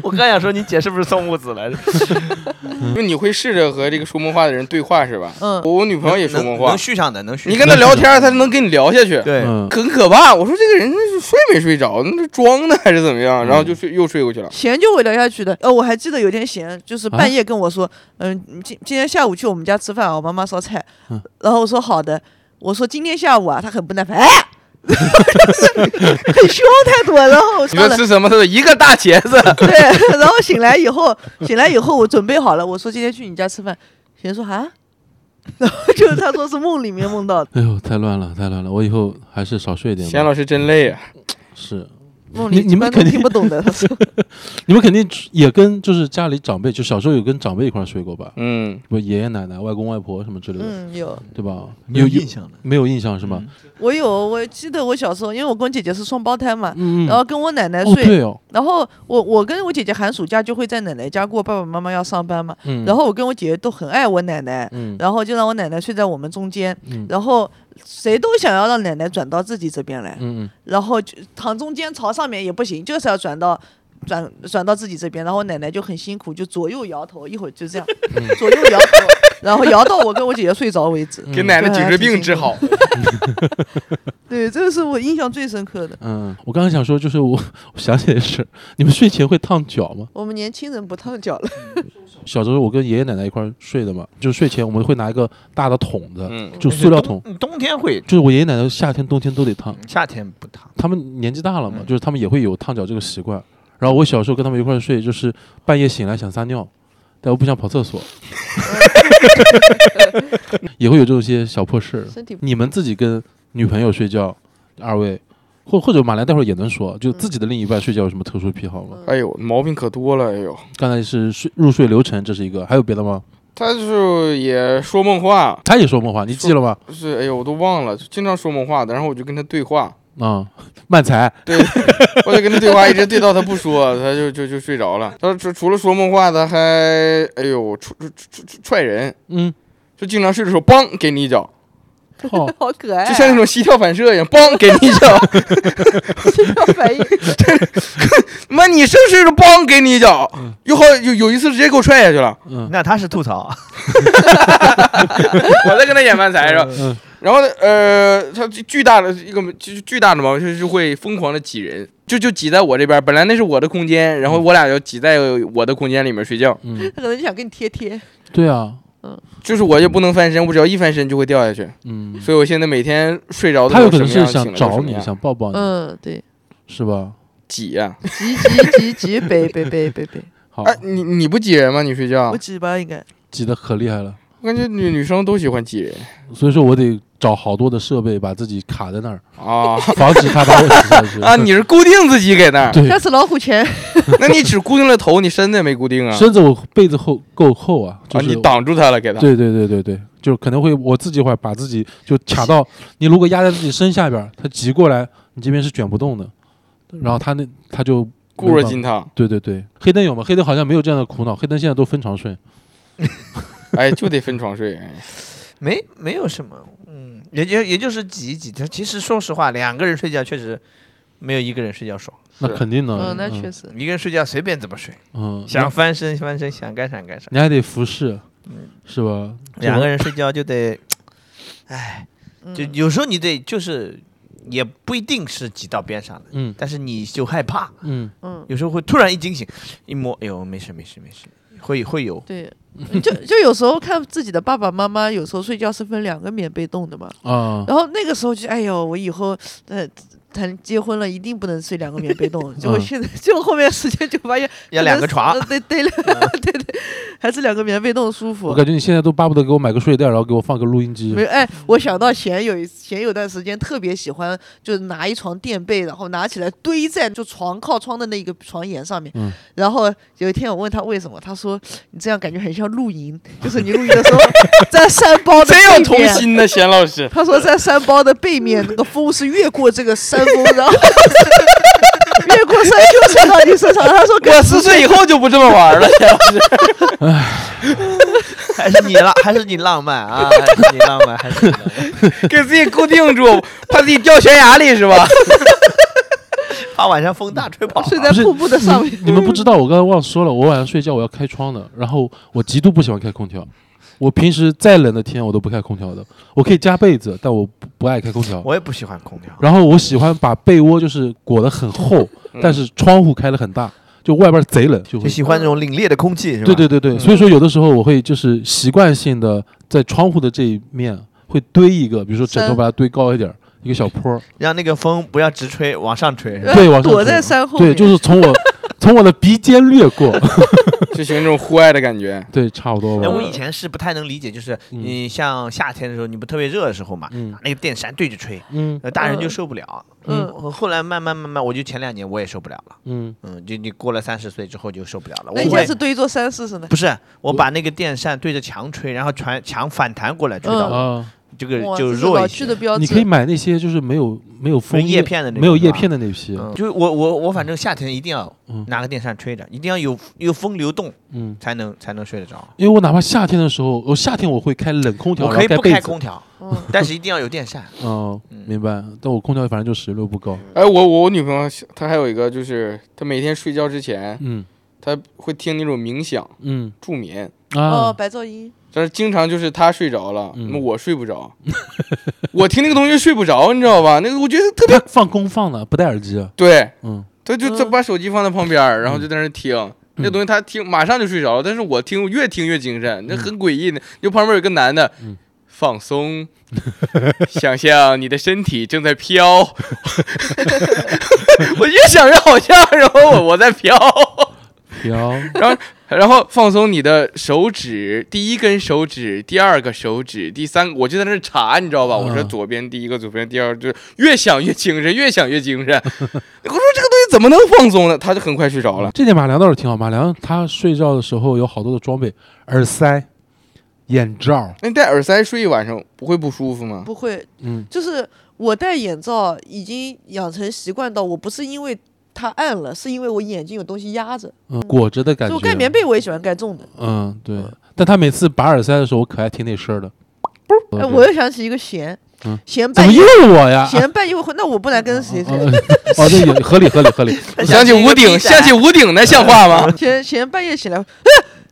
我刚想说你姐是不是宋木子来着？就你会试着和这个说梦话的人对话是吧？嗯我女朋友也说梦话能能，续上的，能续。你跟她聊天，他能跟你聊下去。对，嗯，很可怕，我说这个人是睡没睡着，那是装的还是怎么样？然后就睡又睡过去了。闲就会聊下去的。呃，我还记得有天闲，就是半夜跟我说，嗯、今今天下午去我们家吃饭啊，我妈妈烧菜嗯。然后我说好的，我说今天下午啊，他很不耐烦，哎，<laughs> 很凶态度。然后你说吃什么？他说一个大茄子。对，然后醒来以后，醒来以后我准备好了，我说今天去你家吃饭，贤说啊，然 <laughs> 后就是他说是梦里面梦到的，哎呦，太乱了，太乱了！我以后还是少睡一点吧。钱老师真累啊！是，梦你你们肯定听不懂的。他说 <laughs> 你们肯定也跟就是家里长辈，就小时候有跟长辈一块儿睡过吧？嗯，不，爷爷奶奶、外公外婆什么之类的，嗯，有对吧？没有印象的。没有印象是吗？嗯我有，我记得我小时候，因为我跟我姐姐是双胞胎嘛，嗯嗯。然后跟我奶奶哦，睡，对哦，然后我我跟我姐姐寒暑假就会在奶奶家过，爸爸妈妈要上班嘛，嗯。然后我跟我姐姐都很爱我奶奶，嗯然后就让我奶奶睡在我们中间，嗯然后谁都想要让奶奶转到自己这边来，然后就躺中间朝上面也不行，就是要转到。转转到自己这边，然后奶奶就很辛苦，就左右摇头，一会儿就这样，嗯左右摇头，然后摇到我跟我姐姐睡着为止。给奶奶颈椎病治好。对，这个是我印象最深刻的。嗯，我刚刚想说，就是我我想起来的是，你们睡前会烫脚吗？我们年轻人不烫脚了，<laughs> 小时候我跟爷爷奶奶一块儿睡的嘛，就是睡前我们会拿一个大的桶子，嗯，就塑料桶，冬冬天会，就是我爷爷奶奶夏天冬天都得烫，夏天不烫。他们年纪大了嘛，嗯就是他们也会有烫脚这个习惯。然后我小时候跟他们一块儿睡，就是半夜醒来想撒尿，但我不想跑厕所，<laughs> 也会有这种些小破事。身体你们自己跟女朋友睡觉，二位，或或者马来待会儿也能说，就自己的另一半睡觉有什么特殊癖好吗？哎呦，毛病可多了。哎呦，刚才是睡入睡流程，这是一个，还有别的吗？他就是也说梦话，他也说梦话，你记了吗？是哎呦，我都忘了，经常说梦话的。然后我就跟他对话，啊、慢才，对，<laughs> 我就跟他对话，一直对到他不说，他就就就睡着了。他除除了说梦话，他还哎呦踹踹踹踹人，嗯，就经常睡的时候，梆给你一脚，好，<laughs> 好可爱、啊，就像那种膝跳反射一样，梆给你一脚。<laughs> 种反应。<laughs> 妈，你是不是，梆给你一脚，有好有有一次直接给我踹下去了。嗯。那他是吐槽，我在跟他演慢才是吧？嗯。然后呢，呃，他巨大的一个就是巨大的毛病就是会疯狂的挤人，就就挤在我这边，本来那是我的空间，然后我俩就挤在我的空间里面睡觉，嗯，他可能就想跟你贴贴，对啊，就是我也不能翻身，我只要一翻身就会掉下去，嗯，所以我现在每天睡着的时候他有可能是想找你，想抱抱你，嗯，对，是吧？挤呀、挤挤挤挤，背背背背背，好，哎，你你不挤人吗？你睡觉我？挤吧应该。挤的可厉害了，我感觉女女生都喜欢挤人所以说我得找好多的设备把自己卡在那儿，啊防止他把我挤下去。<laughs> 啊！你是固定自己给那儿，对下，次老虎钳，<laughs> 那你只固定了头，你身子也没固定啊？<laughs> 身子我被子厚够厚啊，就啊，是你挡住他了，给他。对对对对对，就可能会我自己会把自己就卡到你如果压在自己身下边儿，他挤过来，你这边是卷不动的，然后他那他就固若金汤。对对对，黑灯有吗？黑灯好像没有这样的苦恼，黑灯现在都分床睡。哎，就得分床睡。哎没没有什么，嗯，也就也就是挤一挤。他其实说实话，两个人睡觉确实没有一个人睡觉爽，那肯定的，嗯，那确实，一个人睡觉随便怎么睡，嗯，想翻身翻身，想干啥干啥。你还得服侍，嗯是吧？两个人睡觉就得，哎，嗯就有时候你得就是也不一定是挤到边上的，嗯但是你就害怕，嗯，嗯，有时候会突然一惊醒，一摸，哎呦，没事没事没事，会会有，对，<laughs> 就就有时候看自己的爸爸妈妈，有时候睡觉是分两个棉被动的嘛，啊，然后那个时候就哎呦，我以后呃谈结婚了一定不能睡两个棉被洞，结果嗯现在 <laughs> 结果后面时间就发现要两个床呃，对对了，对 <laughs> <laughs> 对，还是两个棉被洞舒服我。感觉你现在都巴不得给我买个睡袋，然后给我放个录音机没。有哎，我想到前有一前有段时间特别喜欢，就是拿一床垫被，然后拿起来堆在就床靠窗的那个床沿上面。嗯然后有一天我问他为什么，他说你这样感觉很像露营，就是你露营的时候在山包的真有童背面。心呢，贤老师。他说在山包的背面，那个风是越过这个山峰，然后越过山丘吹到你身上。他说我跟四岁以后就不这么玩了，贤老师。还是你浪，还是你浪漫啊，还是你浪漫，还是你浪漫。给自己固定住，怕自己掉悬崖里是吧？<laughs> 怕晚上风大吹跑。睡在瀑布的上面。你们不知道，我刚才忘说了，我晚上睡觉我要开窗的，然后我极度不喜欢开空调。我平时再冷的天我都不开空调的，我可以加被子，但我不不爱开空调。我也不喜欢空调，然后我喜欢把被窝就是裹得很厚，嗯但是窗户开得很大，就外边贼冷，就会就喜欢那种凛冽的空气，是吧？对对对对，嗯所以说有的时候我会就是习惯性的在窗户的这一面会堆一个，比如说枕头把它堆高一点儿，一个小坡儿，让那个风不要直吹，往上吹。是吧对，往上躲在山后对，面就是从我从我的鼻尖掠过，<laughs> 就喜欢这种户外的感觉。对，差不多哎，吧。我以前是不太能理解，就是嗯你像夏天的时候，你不特别热的时候嘛，嗯那个电扇对着吹，嗯呃大人就嗯受不了。嗯后来慢慢慢慢，我就前两年我也受不了了。嗯，嗯，就你过了三十岁之后就受不了了。那你我会下次对一座山试试呢？不是我把那个电扇对着墙吹，然后传墙反弹过来吹到我，啊，这个，就是弱一些。你可以买那些就是没有没有枫没叶片的那种没有叶片的那批，嗯，就是我我我反正夏天一定要嗯拿个电扇吹着，一定要有有风流动嗯。才能才能睡得着。因为我哪怕夏天的时候，我夏天我会开冷空调，我可以不。开空调，嗯，但是一定要有电扇。<laughs> 哦，嗯明白。但我空调反正就使用率不够。哎，我我我女朋友她还有一个，就是她每天睡觉之前，嗯她会听那种冥想嗯助眠，哦，啊，白噪音。但是经常就是他睡着了，我睡不着，<laughs> 我听那个东西睡不着，你知道吧？那个我觉得特别放空放的，不戴耳机。啊。对，嗯。他就她嗯把手机放在旁边，然后就在那儿听。那东西他听马上就睡着了，但是我听越听越精神，那很诡异的。就旁边有个男的，嗯。放松，<laughs> 想象你的身体正在飘，<laughs> 我越想越好笑，然后我我在飘，飘，然后然后放松你的手指，第一根手指，第二个手指，第三个，我就在那查，你知道吧？我说嗯左边第一个，左边第二个，就是越想越精神，越想越精神。<laughs> 我说这个东西怎么能放松呢？他就很快睡着了。这点马良倒是挺好。马良他睡觉的时候有好多的装备，耳塞、眼罩，那你戴耳塞睡一晚上不会不舒服吗？不会，嗯就是我戴眼罩已经养成习惯到，我不是因为它暗了，是因为我眼睛有东西压着。嗯，裹着的感觉。所以我盖棉被我也喜欢盖重的。嗯，对。但他每次拔耳塞的时候，我可爱听那声儿了。哎，我又想起一个弦嗯，弦半夜怎么又我呀？弦半夜会，那我不来跟谁哦谁？哦，这也合理合理合理。<laughs> 想起屋顶，想起屋顶，那像话吗？弦弦半夜起来，啊，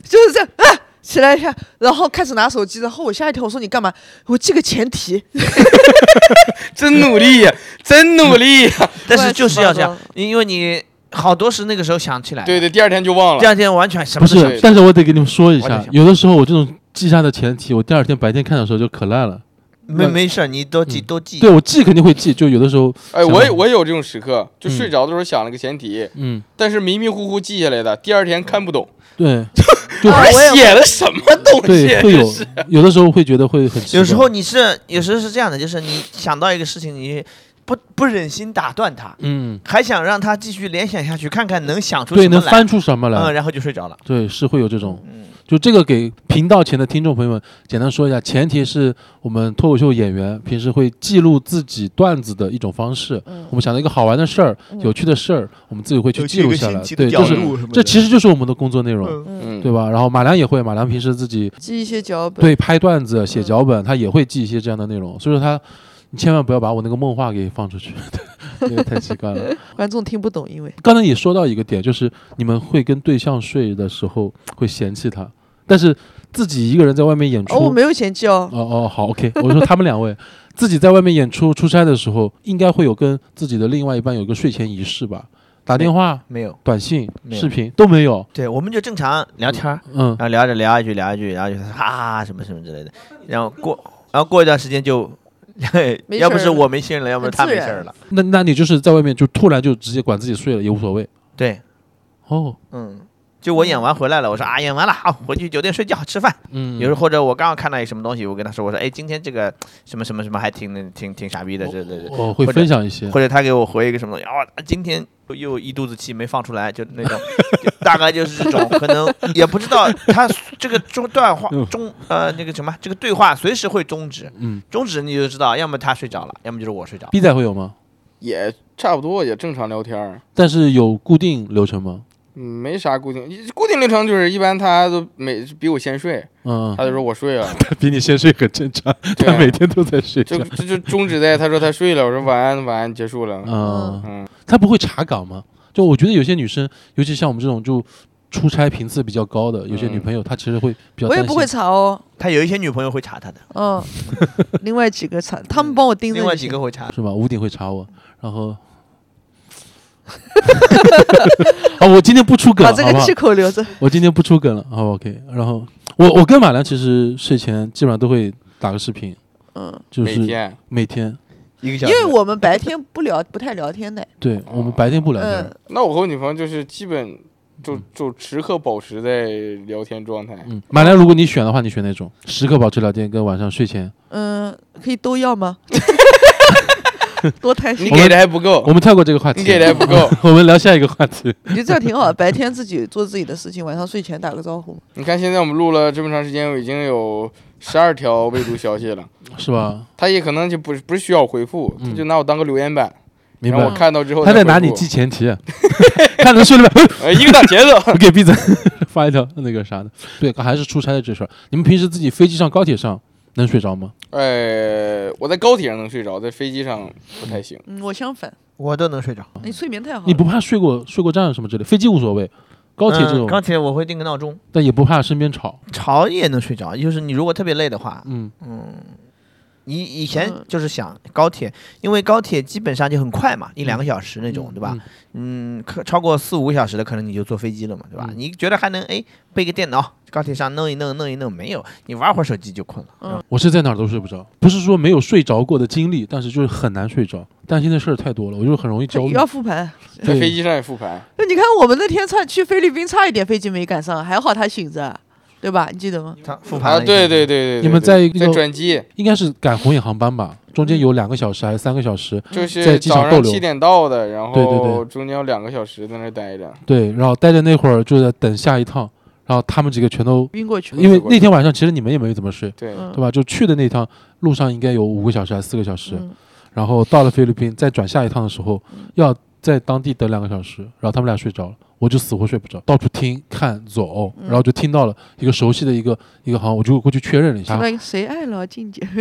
就是这样啊，起来一下，然后开始拿手机，然后我吓一跳，我说你干嘛？我记个前提，<laughs> 真努力呀，<laughs> 真努力呀！但是就是要这样因为你好多是那个时候想起来，对，对，第二天就忘了。第二天完全什不么都想是，但是我得给你们说一下我得，想有的时候我这种记下的前提，我第二天白天看的时候就可烂了。没没事儿，你多记嗯都记对。我记肯定会记，就有的时候，哎，我也我也有这种时刻，就嗯睡着的时候想了个前提，嗯，但是迷迷糊糊记下来的，第二天看不懂，对，<laughs> 就写了什么东西？对会有有的时候会觉得会很。有时候你是，有时候是这样的，就是你想到一个事情，你不不忍心打断他，嗯，还想让他继续联想下去，看看能想出对，什么来。能翻出什么来嗯，然后就睡着了。对，是会有这种。嗯，就这个给频道前的听众朋友们简单说一下，前提是我们脱口秀演员平时会记录自己段子的一种方式。嗯我们想到一个好玩的事儿、嗯有趣的事儿，我们自己会去记录下来。对，角这是这其实就是我们的工作内容，对吧？然后马良也会，马良平时自己记一些脚本。对拍段子、写脚本，他也会记一些这样的内容。所以说他，你千万不要把我那个梦话给放出去，<laughs> 那个太奇怪了。<laughs> 观众听不懂，因为刚才也说到一个点，就是你们会跟对象睡的时候会嫌弃他，但是自己一个人在外面演出，哦，我没有嫌弃哦，哦哦，好，OK。我说他们两位 <laughs> 自己在外面演出出差的时候，应该会有跟自己的另外一半有一个睡前仪式吧？打电话、没有，短信、视频？都没有。对，我们就正常聊天儿，嗯。然后聊着聊一句聊一句，然后就哈哈什么什么之类的，然后过，然后过一段时间就，没要不是我没信了，要不是他没事儿了。那那你就是在外面就突然就直接管自己睡了也无所谓。对，哦。嗯，就我演完回来了，我说啊演完了，好，回去酒店睡觉吃饭。嗯，有时候或者我刚刚看到一个什么东西，我跟他说，我说哎，今天这个什么什么什么还挺挺挺傻逼的，这这这，我会分享一些。或者他给我回一个什么东西，哦，今天又又一肚子气没放出来，就那种，<laughs> 大概就是这种，可能 <laughs> 也不知道他这个中断话嗯中呃那个什么这个对话随时会终止，嗯终止你就知道，要么他睡着了，要么就是我睡着。，B 仔会有吗？也差不多，也正常聊天儿，但是有固定流程吗？嗯没啥固定，固定流程就是一般他都每比我先睡，嗯，他就说我睡了，<laughs> 他比你先睡很正常，对他每天都在睡就。就就终止在他说他睡了，我说晚安晚安结束了，嗯，嗯，他不会查岗吗？就我觉得有些女生，尤其像我们这种就出差频次比较高的，有些嗯女朋友她其实会比较。我也不会查哦，他有一些女朋友会查他的，嗯，<laughs> 另外几个查，他们帮我盯着。另外几个会查。是吧？屋顶会查我，然后。<laughs> 好，我今天不出梗了，好不好把这个气？口留着。<laughs> 我今天不出梗了，好 OK。然后我我跟马良其实睡前基本上都会打个视频，嗯，就是每天每天一个小时。因为我们白天不聊，不太聊天的。<laughs> 对我们白天不聊天嗯，，那我和我女朋友就是基本就就时刻保持在聊天状态。嗯，马良，如果你选的话，你选哪种？时刻保持聊天，跟晚上睡前？嗯，可以都要吗？<laughs> 多贪心你，给的还不够我，们跳过这个话题，你给的还不够。<laughs> 我们聊下一个话题。我觉得这样挺好的。白天自己做自己的事情，晚上睡前打个招呼。你看现在我们录了这么长时间，我已经有十二条未读消息了。是吧？他也可能就不不是需要回复，嗯他就拿我当个留言板，明白我。看到之后他在拿你记前提，<laughs> 看能睡得吧？呃一个大茄子。我给闭嘴，发一条那个啥的。对，还是出差的这事儿。你们平时自己飞机上、高铁上能睡着吗？哎，我在高铁上能睡着，在飞机上不太行。嗯，我相反，我都能睡着。你睡眠太好了。你不怕睡过睡过站什么之类？飞机无所谓，高铁这种，嗯高铁我会定个闹钟，但也不怕身边吵。吵也能睡着。就是你如果特别累的话，嗯，以以前嗯就是想高铁，因为高铁基本上就很快嘛，一两个小时那种，对吧？嗯？嗯，可超过四五个小时的，可能你就坐飞机了嘛，对吧？嗯你觉得还能哎背个电脑，高铁上弄一弄弄一弄，没有，你玩会儿手机就困了。嗯我是在哪儿都睡不着，不是说没有睡着过的经历，但是就是很难睡着。担心的事儿太多了，我就很容易焦虑。要复盘。在飞机上也复盘，那你看我们那天差去菲律宾，差一点飞机没赶上，还好他醒着，对吧？你记得吗？他复盘啊，对对对对，对你们在在一个转机，应该是赶红眼航班吧？中间有两个小时还是三个小时？就是早机场逗留上七点到的，然对对对后中间有两个小时在那待着。对，然后待着那会儿就在等下一趟，然后他们几个全都，晕过去了。因为那天晚上其实你们也没怎么睡，对，嗯对吧？就去的那趟路上应该有五个小时还是四个小时，嗯然后到了菲律宾再转下一趟的时候嗯，要在当地等两个小时，然后他们俩睡着了。我就死活睡不着，到处听看走，嗯然后就听到了一个熟悉的一个一个行，我就过去确认了一下。什么谁爱老境界？<laughs>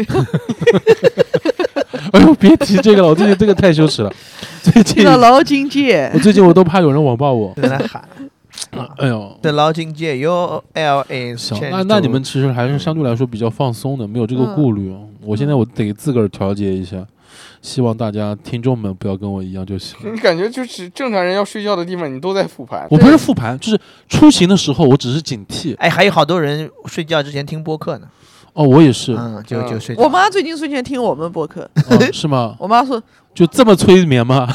哎呦，别提这个了，我最近这个太羞耻了。<laughs> 最近听到老境界我，最近我都怕有人网暴我。在那喊哎呦，的老境界 U L S 行那那你们其实还是相对来说比较放松的，没有这个嗯顾虑。我现在我得自个儿调节一下，希望大家听众们不要跟我一样就行。<laughs> 你感觉就是正常人要睡觉的地方，你都在复盘。我不是复盘，就是出行的时候，我只是警惕。哎，还有好多人睡觉之前听播客呢，哦，我也是，嗯，就嗯就睡着。我妈最近睡前听我们播客，哦是吗？<laughs> 我妈说，就这么催眠吗？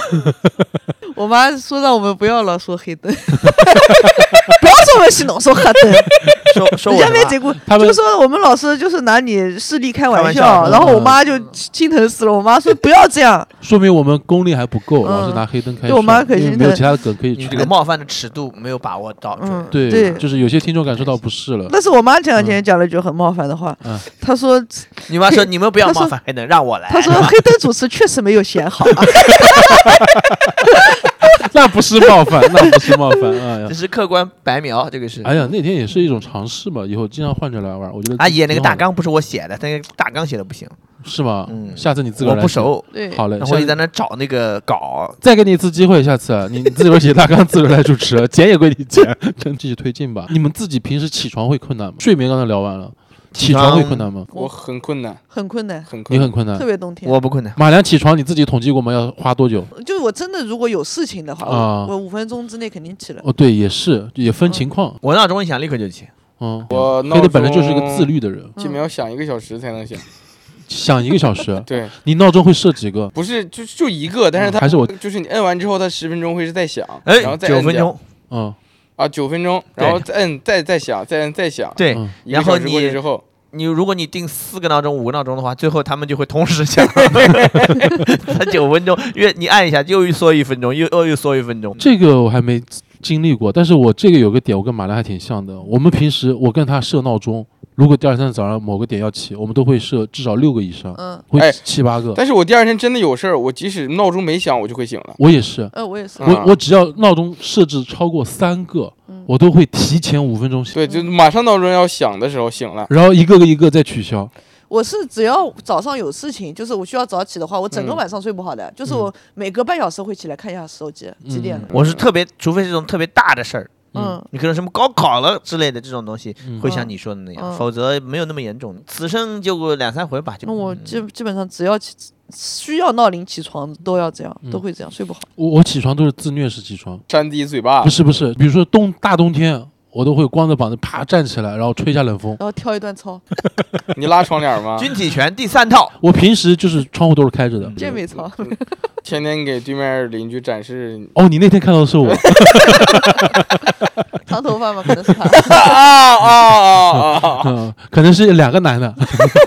<laughs> 我妈说让我们不要老说黑灯，<laughs> 不要说我们洗脑说黑灯，<laughs> 说说人家没结果，他们就说我们老师就是拿你视力开玩笑笑，然后我嗯妈就心疼死了。我妈说不要这样，说明我们功力还不够，嗯老是拿黑灯开对我妈可心疼因为没有其他的梗可以你传这个冒犯的尺度没有把握到。嗯，对，对。就是有些听众感受到不适了。但是我妈前两天讲了一句很冒犯的话嗯，她说你妈说你们不要说冒犯黑灯，让我来。她说黑灯主持确实没有选好，<laughs> 那不是冒犯，那不是冒犯。哎呀这，是客观白描，这个是。哎呀，那天也是一种尝试嘛，以后经常换着来玩，我觉得阿姨，那个大纲不是我写的，那个大纲写的不行，是吗？嗯下次你自个儿来写。我不熟，对，好嘞，然后我就下次在那找那个稿。再给你一次机会，下次啊你你自个儿写大纲，自个儿来主持，剪也归你剪，真继续推进吧。你们自己平时起床会困难吗？睡眠刚才聊完了，起床会困难吗？我很困难，很困难，很困难。你很困难特。别冬天。我不困难，马良起床你自己统计过吗？要花多久？就我真的如果有事情的话，啊我我五分钟之内肯定起了。哦，对，也是，也分情况。我闹钟一响立刻就起。嗯，我黑的本来就是个自律的人，基本要响一个小时才能响。响一个小时，<laughs> 对，你闹钟会设几个？不是就就一个，但是它还是我就是你摁完之后，它十分钟会是在响，哎然后，九分钟，嗯，啊，九分钟，然后再摁再再响，再摁再响，对然后你之后，你如果你定四个闹钟、五个闹钟的话，最后他们就会同时响。<laughs> 才九分钟，越你按一下又缩一分钟，又又又缩一分钟。这个我还没经历过，但是我这个有个点，我跟马良还挺像的。我们平时我跟他设闹钟，如果第二天早上某个点要起，我们都会设至少六个以上，嗯，会哎七八个。但是我第二天真的有事儿，我即使闹钟没响，我就会醒了。我也是，呃，我也是。嗯我我只要闹钟设置超过三个，嗯我都会提前五分钟醒，对，就马上闹钟要响的时候醒了。然后一个个一个再取消。我是只要早上有事情，就是我需要早起的话，我整个嗯晚上睡不好的。就是我每隔半小时会起来看一下手机几点了。我是特别，除非这种特别大的事儿，嗯，你可能什么高考了之类的这种东西，嗯会像你说的那样，嗯否则没有那么严重。此生就两三回吧。就那我基基本上只要起需要闹铃起床都要这样，嗯都会这样，睡不好。我我起床都是自虐式起床，扇自己嘴巴不，是不是，比如说冬大冬天，我都会光着膀子啪站起来，然后吹一下冷风。然后跳一段操，<laughs> 你拉窗帘吗？军体拳第三套，我平时就是窗户都是开着的。健美操。天天给对面邻居展示哦，你那天看到的是我，<laughs> 长头发吗？可能是他。<laughs> 啊啊啊啊！嗯，可能是两个男的。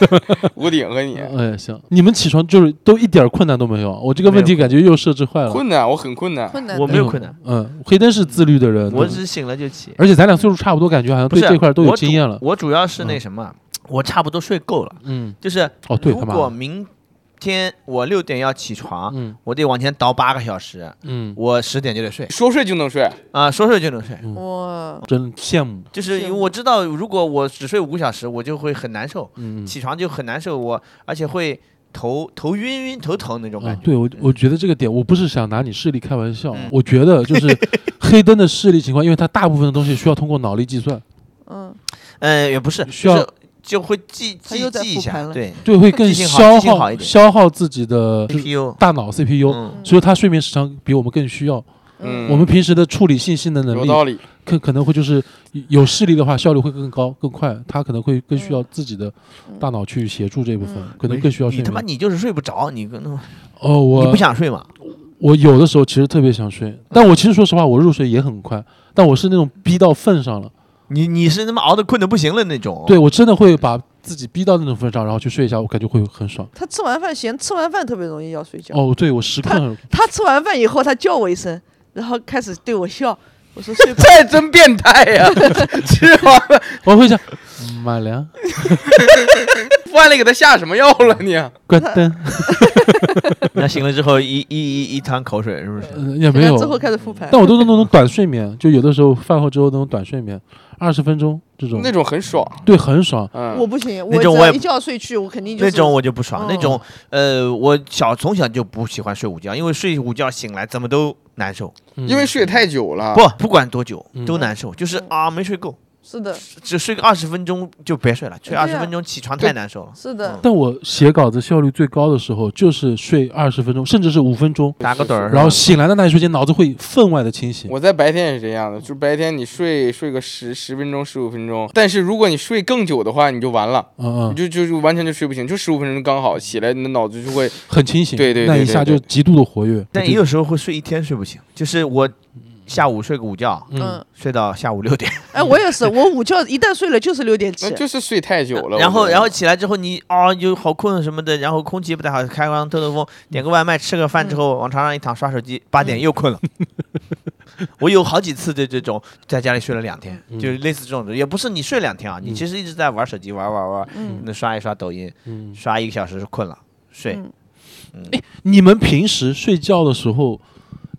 <laughs> 屋顶和你哎，行，你们起床就是都一点困难都没有。我这个问题感觉又设置坏了。困难，我很困难。困难。我没有困难，嗯，黑灯是自律的人，我只醒了就起。而且咱俩岁数差不多，感觉好像对这块都有经验了。我主要是那什么，我差不多睡够了，嗯，就是哦，对，如？果明天我六点要起床，嗯。我得往前倒八个小时，嗯，我十点就得睡。说睡就能睡，啊，说睡就能睡。哇，真羡慕。就是因为我知道，如果我只睡五个小时，我就会很难受，嗯，起床就很难受，我而且会头头晕晕、头疼那种感觉。啊对我，我觉得这个点，我不是想拿你视力开玩笑，嗯。我觉得就是 <laughs> 黑灯的视力情况，因为它大部分的东西需要通过脑力计算，嗯，嗯，也不是，需要就会记记记一下，对对，会更消耗消耗自己的，CPU，大脑 CPU，嗯，所以他睡眠时长比我们更需要。嗯我们平时的处理信息的能力，有道理。可可能会就是有视力的话，效率会更高更快，他可能会更需要自己的大脑去协助这部分，嗯可能更需要睡你他妈。你就是睡不着，你可能哦，我你不想睡嘛？我有的时候其实特别想睡，但我其实说实话，我入睡也很快，但我是那种逼到份上了，你你是他妈熬的困的不行了那种。对我真的会把自己逼到那种份上，然后去睡一下，我感觉会很爽。他吃完饭嫌吃完饭特别容易要睡觉。哦，对我时刻很他吃完饭以后，他叫我一声，然后开始对我笑。我说睡吧。<laughs> 这真变态呀！<laughs> 吃完饭我会想马良饭里给他下什么药了你？关灯，<laughs> 那醒了之后一一一一滩口水，是不是？嗯也没有之，后开始复盘。但我都是那种短睡眠，就有的时候饭后之后那种短睡眠，二十分钟这种，那种很爽。对，很爽。嗯，我不行，那种我也只要一觉睡去，我肯定就是那种我就不爽，嗯。那种呃，我小从小就不喜欢睡午觉，因为睡午觉醒来怎么都难受，嗯因为睡太久了。不不管多久嗯。都难受，就是啊没睡够，是的，只睡个二十分钟就别睡了，睡二十分钟起床太难受了，是的，但我写稿子效率最高的时候，就是睡二十分钟，甚至是五分钟，打个盹儿，然后醒来的那一瞬间，脑子会分外的清醒。我在白天也是这样的，就白天你睡睡个十十分钟、十五分钟，但是如果你睡更久的话，你就完了，嗯嗯，你就就就完全就睡不醒，就十五分钟刚好起来，你的脑子就会很清醒。对对对那一下就极度的活跃。但也有时候会睡一天睡不醒，就是我下午睡个午觉，嗯。嗯，睡到下午六点，哎，我也是，<laughs> 我午觉一旦睡了就是六点起。那，就是睡太久了。然后然后起来之后你啊就好困什么的，然后空气不太好，开窗透透风，点个外卖吃个饭之后往床上一躺刷手机，八点又困了。<laughs> 我有好几次的这种在家里睡了两天，嗯。就是类似这种的，也不是你睡两天啊，你嗯。其实一直在玩手机玩玩玩，嗯。那刷一刷抖音，嗯，刷一个小时困了睡。嗯。嗯，你们平时睡觉的时候，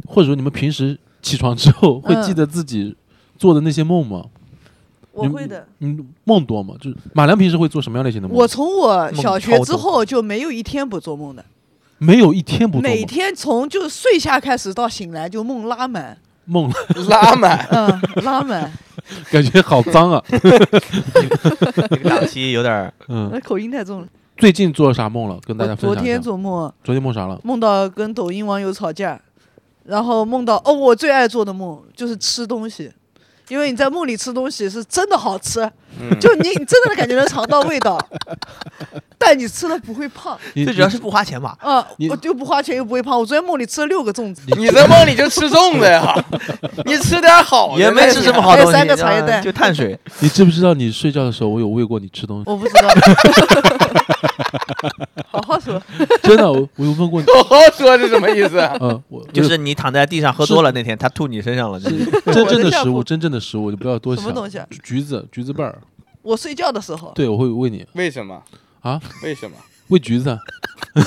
或者说你们平时起床之后，会嗯记得自己做的那些梦吗？我会的。嗯，梦多吗？就是马良平时会做什么样类型的梦？我从我小学之后就没有一天不做梦的，没有一天不做梦，每天从就睡下开始到醒来就梦拉满，梦拉满，<laughs> 嗯，拉满，<laughs> 感觉好脏啊。这个档期有点儿 <laughs> 嗯，那口音太重了。最近做啥梦了？跟大家我昨分享一下。天做梦，昨天梦啥了？梦到跟抖音网友吵架，然后梦到哦，我最爱做的梦就是吃东西，因为你在梦里吃东西是真的好吃，嗯就你你真的感觉能尝到味道，<laughs> 但你吃了不会胖，你最主要是不花钱吧？啊，你我就不花钱又不会胖。我昨天梦里吃了六个粽子，你 <laughs> 在梦里就吃粽子呀？<laughs> 你吃点好的，也没吃什么好东西，还有三个茶叶蛋就碳水。你知不知道你睡觉的时候我有喂过你吃东西？我不知道。<laughs> 好好说，真的，我我有问过你。<laughs> 好好说是什么意思？嗯，<laughs> 我就是你躺在地上喝多了那天，他吐你身上了。就是真正的食物，真正的食物，就不要多想。什么东西啊？橘子，橘子瓣儿。我睡觉的时候，对，我会问你为什么啊？为什么？喂橘子啊，<laughs>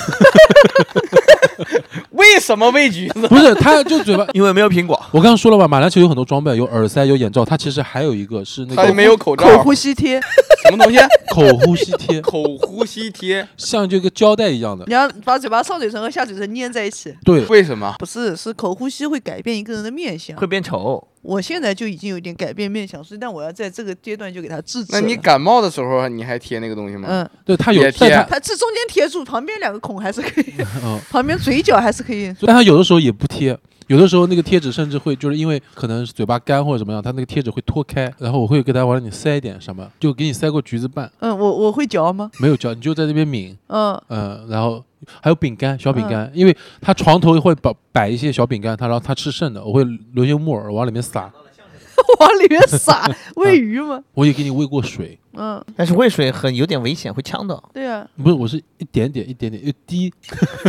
为什么喂橘子？不是，他就嘴巴。<laughs> 因为没有苹果，我刚刚说了吧，马兰球有很多装备，有耳塞，有眼罩，它其实还有一个是那他个没有口罩，口呼吸贴，什么东西？口呼吸贴，<laughs> 口呼吸贴？像这个胶带一样的。你要把嘴巴上嘴唇和下嘴唇粘在一起。对，为什么？不是，是口呼吸会改变一个人的面相会。变丑。我现在就已经有点改变面相，所以但我要在这个阶段就给他制止。那你感冒的时候你还贴那个东西吗？嗯，对，他有，贴但它，这中间贴住，旁边两个孔还是可以，<laughs> 嗯，旁边嘴角还是可以。但他有的时候也不贴，有的时候那个贴纸甚至会就是因为可能是嘴巴干或者怎么样，它那个贴纸会脱开，然后我会给他往里塞一点什么，就给你塞过橘子瓣，嗯，我我会嚼吗？没有嚼，你就在那边抿，嗯，嗯，然后还有饼干，小饼干，因为他床头会摆摆一些小饼干，他然后他吃剩的，我会留些木耳往里面撒，<laughs> 往里面撒喂鱼吗？<laughs> 我也给你喂过水，嗯，但是喂水很有点危险，会呛到。对啊。不是，我是一点点一点点一滴，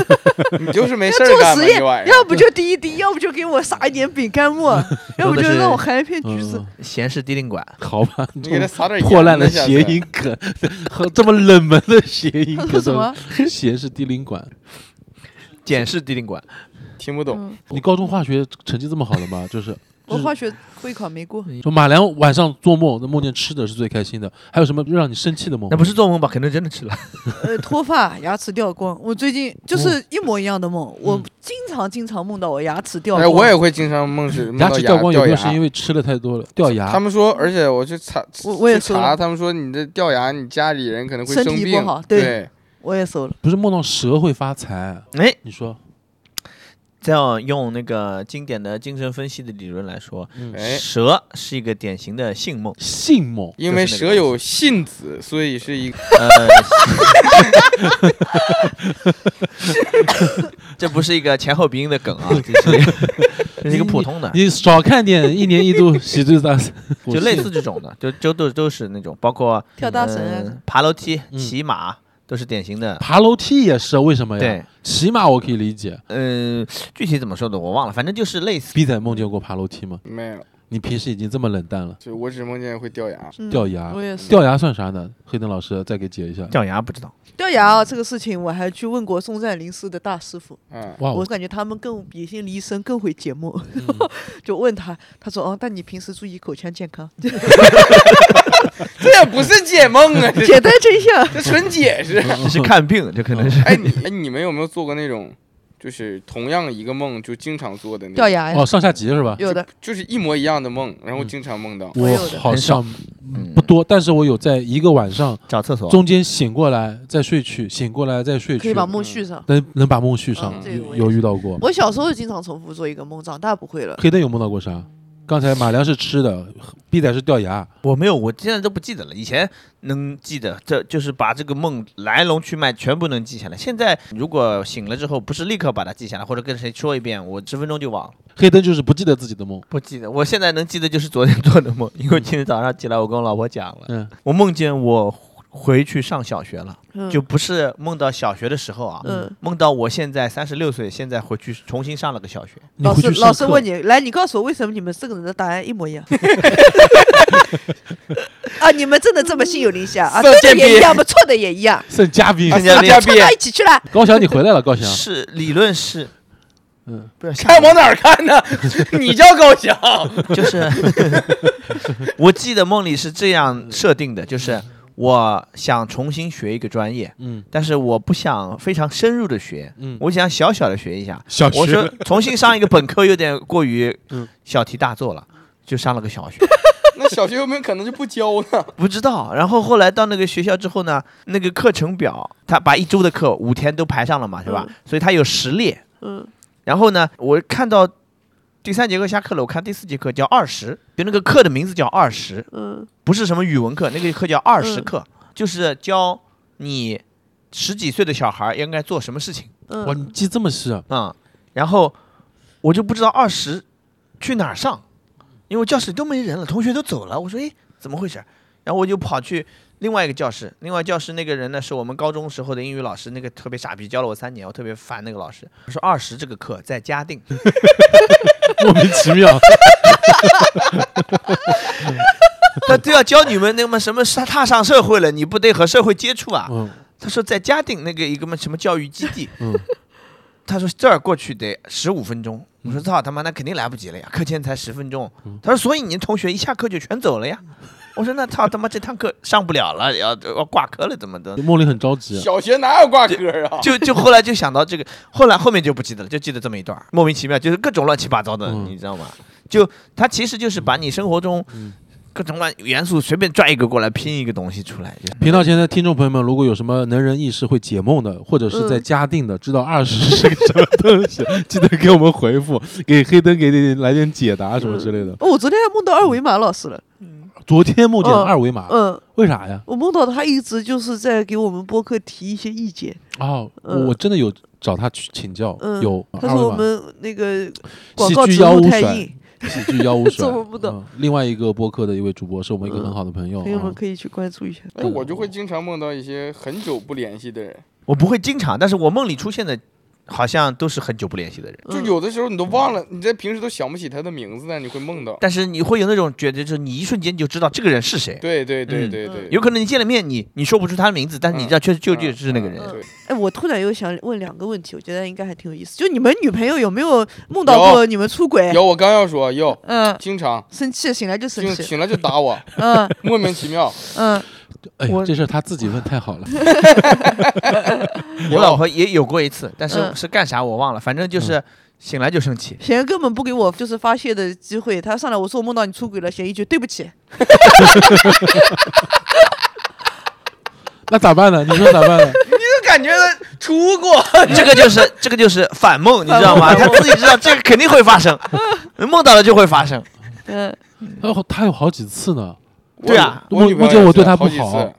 <laughs> 你就是没事儿干实验你晚，上要不就滴一滴，要不就给我撒一点饼干沫，要不就让我含一片橘子嗯。闲事低龄馆，好吧，你给他撒点破烂的谐音梗，和这么冷门的谐音他梗，说什么？闲是低龄馆。简式低龄馆。听不懂。嗯，你高中化学成绩这么好的吗？就是我化学会考没过。就马良晚上做梦，那梦见吃的是最开心的。还有什么让你生气的梦？那不是做梦吧？可能真的吃了。呃，脱发，牙齿掉光。我最近就是一模一样的梦，我经常经常梦到我牙齿掉哎，光。我也会经常梦是牙齿掉光有没有是因为吃的太多了掉牙？他们说，而且我去查，我我也去查，搜了他们说你的掉牙，你家里人可能会身生病。体不好对对，我也搜了。不是梦到蛇会发财？哎，你说，这样用那个经典的精神分析的理论来说，蛇是一个典型的性梦。性梦因为蛇有信子，所以是一个呃，<laughs> 这不是一个前后鼻音的梗啊，<laughs> 这是一个这是一个普通的，你 <laughs> 少看点一年一度喜剧大赛，就类似这种的，就就都都是那种，包括跳大绳爬楼梯、嗯。骑马都是典型的。爬楼梯也是，为什么呀？对，起码我可以理解。嗯，具体怎么说的我忘了，反正就是类似。B 仔梦见过爬楼梯吗？没有，你平时已经这么冷淡了，就我只梦见会掉牙。嗯掉牙我也是掉牙算啥呢？黑灯老师再给解一下。掉牙不知道，掉牙啊这个事情，我还去问过松赞林寺的大师傅，嗯，哇，我感觉他们更比一些医生更会解梦。嗯 <laughs> 就问他，他说：“哦，但你平时注意口腔健康，<laughs> <laughs> 这也不是解梦啊，这简单真相。这纯解释。这是看病，这可能是。哎，你哎，你们有没有做过那种，就是同样一个梦就经常做的那种，掉牙呀哦，，上下级是吧？有的就是一模一样的梦，然后嗯经常梦到。我我好像嗯不多，但是我有在一个晚上找厕所。中间醒过来再睡去，醒过来再睡去，可以把梦续上。能能把梦续上有有遇到过。我小时候就经常重复做一个梦，长大不会了。黑灯有梦到过啥？刚才马良是吃的，逼仔是掉牙。我没有，我现在都不记得了。以前能记得，这就是把这个梦来龙去脉全部能记下来。现在如果醒了之后，不是立刻把它记下来，或者跟谁说一遍，我十分钟就忘了，黑灯就是不记得自己的梦。不记得。我现在能记得就是昨天做的梦，因为今天早上起来我跟我老婆讲了，嗯，我梦见我回去上小学了，嗯就不是梦到小学的时候啊，嗯，梦到我现在三十六岁，现在回去重新上了个小学。老师老师问你，来，你告诉我为什么你们四个人的答案一模一样？<laughs> 啊，你们真的这么心有灵犀啊？啊，<laughs> 对也一样，不错的也一样，是嘉宾啊，嘉宾凑到一起去了。高翔你回来了，高翔。是理论是，嗯，不要吓看往哪儿看呢？<laughs> 你叫高翔，就是我记得梦里是这样设定的，就是我想重新学一个专业，嗯但是我不想非常深入的学，嗯，我想小小的学一下。小我说学重新上一个本科有点过于嗯小题大做了，就上了个小学。<laughs> 那小学有没有可能就不教呢？不知道，然后后来到那个学校之后呢，那个课程表他把一周的课五天都排上了嘛，是吧？嗯所以他有十列。嗯，然后呢，我看到第三节课下课了，我看第四节课叫二十，就那个课的名字叫二十，嗯不是什么语文课，那个课叫二十嗯课，就是教你十几岁的小孩应该做什么事情哇，你嗯，记这么细啊？啊、然后我就不知道二十去哪儿上，因为教室都没人了，同学都走了。我说，诶，怎么回事？然后我就跑去另外一个教室，另外教室那个人呢是我们高中时候的英语老师，那个特别傻逼，教了我三年，我特别烦那个老师。我说二十这个课在嘉定，<laughs> <laughs> 莫名其妙。<laughs> 他都要教你们那么什么踏踏上社会了，你不得和社会接触啊？嗯他说在嘉定那个一个么什么教育基地，嗯，他说这儿过去得十五分钟。我说操他妈，那肯定来不及了呀，课间才十分钟。他说所以你同学一下课就全走了呀。我说那操他妈这堂课上不了了，要要挂科了怎么的？梦里很着急。小学哪有挂科啊？就就后来就想到这个，后来后面就不记得了，就记得这么一段儿，莫名其妙，就是各种乱七八糟的，嗯你知道吗？就他其实就是把你生活中嗯各种乱元素随便拽一个过来拼一个东西出来。频道前的听众朋友们，如果有什么能人异士会解梦的，或者是在嗯嘉定的，知道二十是个什么东西，<laughs> 记得给我们回复，给黑灯给你来点解答什么之类的。哦，我昨天还梦到二维码老师了。昨天梦见嗯二维码，嗯，为啥呀？我梦到他一直就是在给我们播客提一些意见。哦，我嗯我真的有找他去请教，嗯有他说我二维码。们那个广喜告植入剧妖巫甩太硬，<laughs> 喜剧妖巫甩，<laughs> 这我不懂嗯另外一个播客的一位主播是我们一个很好的朋友，啊朋友们可以去关注一下。哎，我就会经常梦到一些很久不联系的人，我不会经常，但是我梦里出现的，好像都是很久不联系的人。嗯就有的时候你都忘了，你在平时都想不起他的名字，呢你会梦到。但是你会有那种觉得，就是你一瞬间就知道这个人是谁。对对对嗯对对，有可能你见了面，你你说不出他的名字，但是你知道确实就就是那个人。嗯对，哎，我突然又想问两个问题，我觉得应该还挺有意思。就你们女朋友有没有梦到过你们出轨？有我刚要说有，嗯，经常生气，醒来就生气。醒醒了就打我，嗯 <laughs> 莫名其妙。嗯，哎我，这事儿他自己问太好了。<laughs> 我老婆也有过一次，但是嗯是干啥我忘了，反正就是醒来就生气。贤根本不给我就是发泄的机会，他上来我说我梦到你出轨了，贤一句对不起。<laughs> 那咋办呢？你说咋办呢？<laughs> 你就感觉他出过，这个就是这个就是反梦，你知道吗？他自己知道这个肯定会发生，梦到了就会发生。嗯，哦，他有好几次呢。对啊我女朋友梦见我对他不好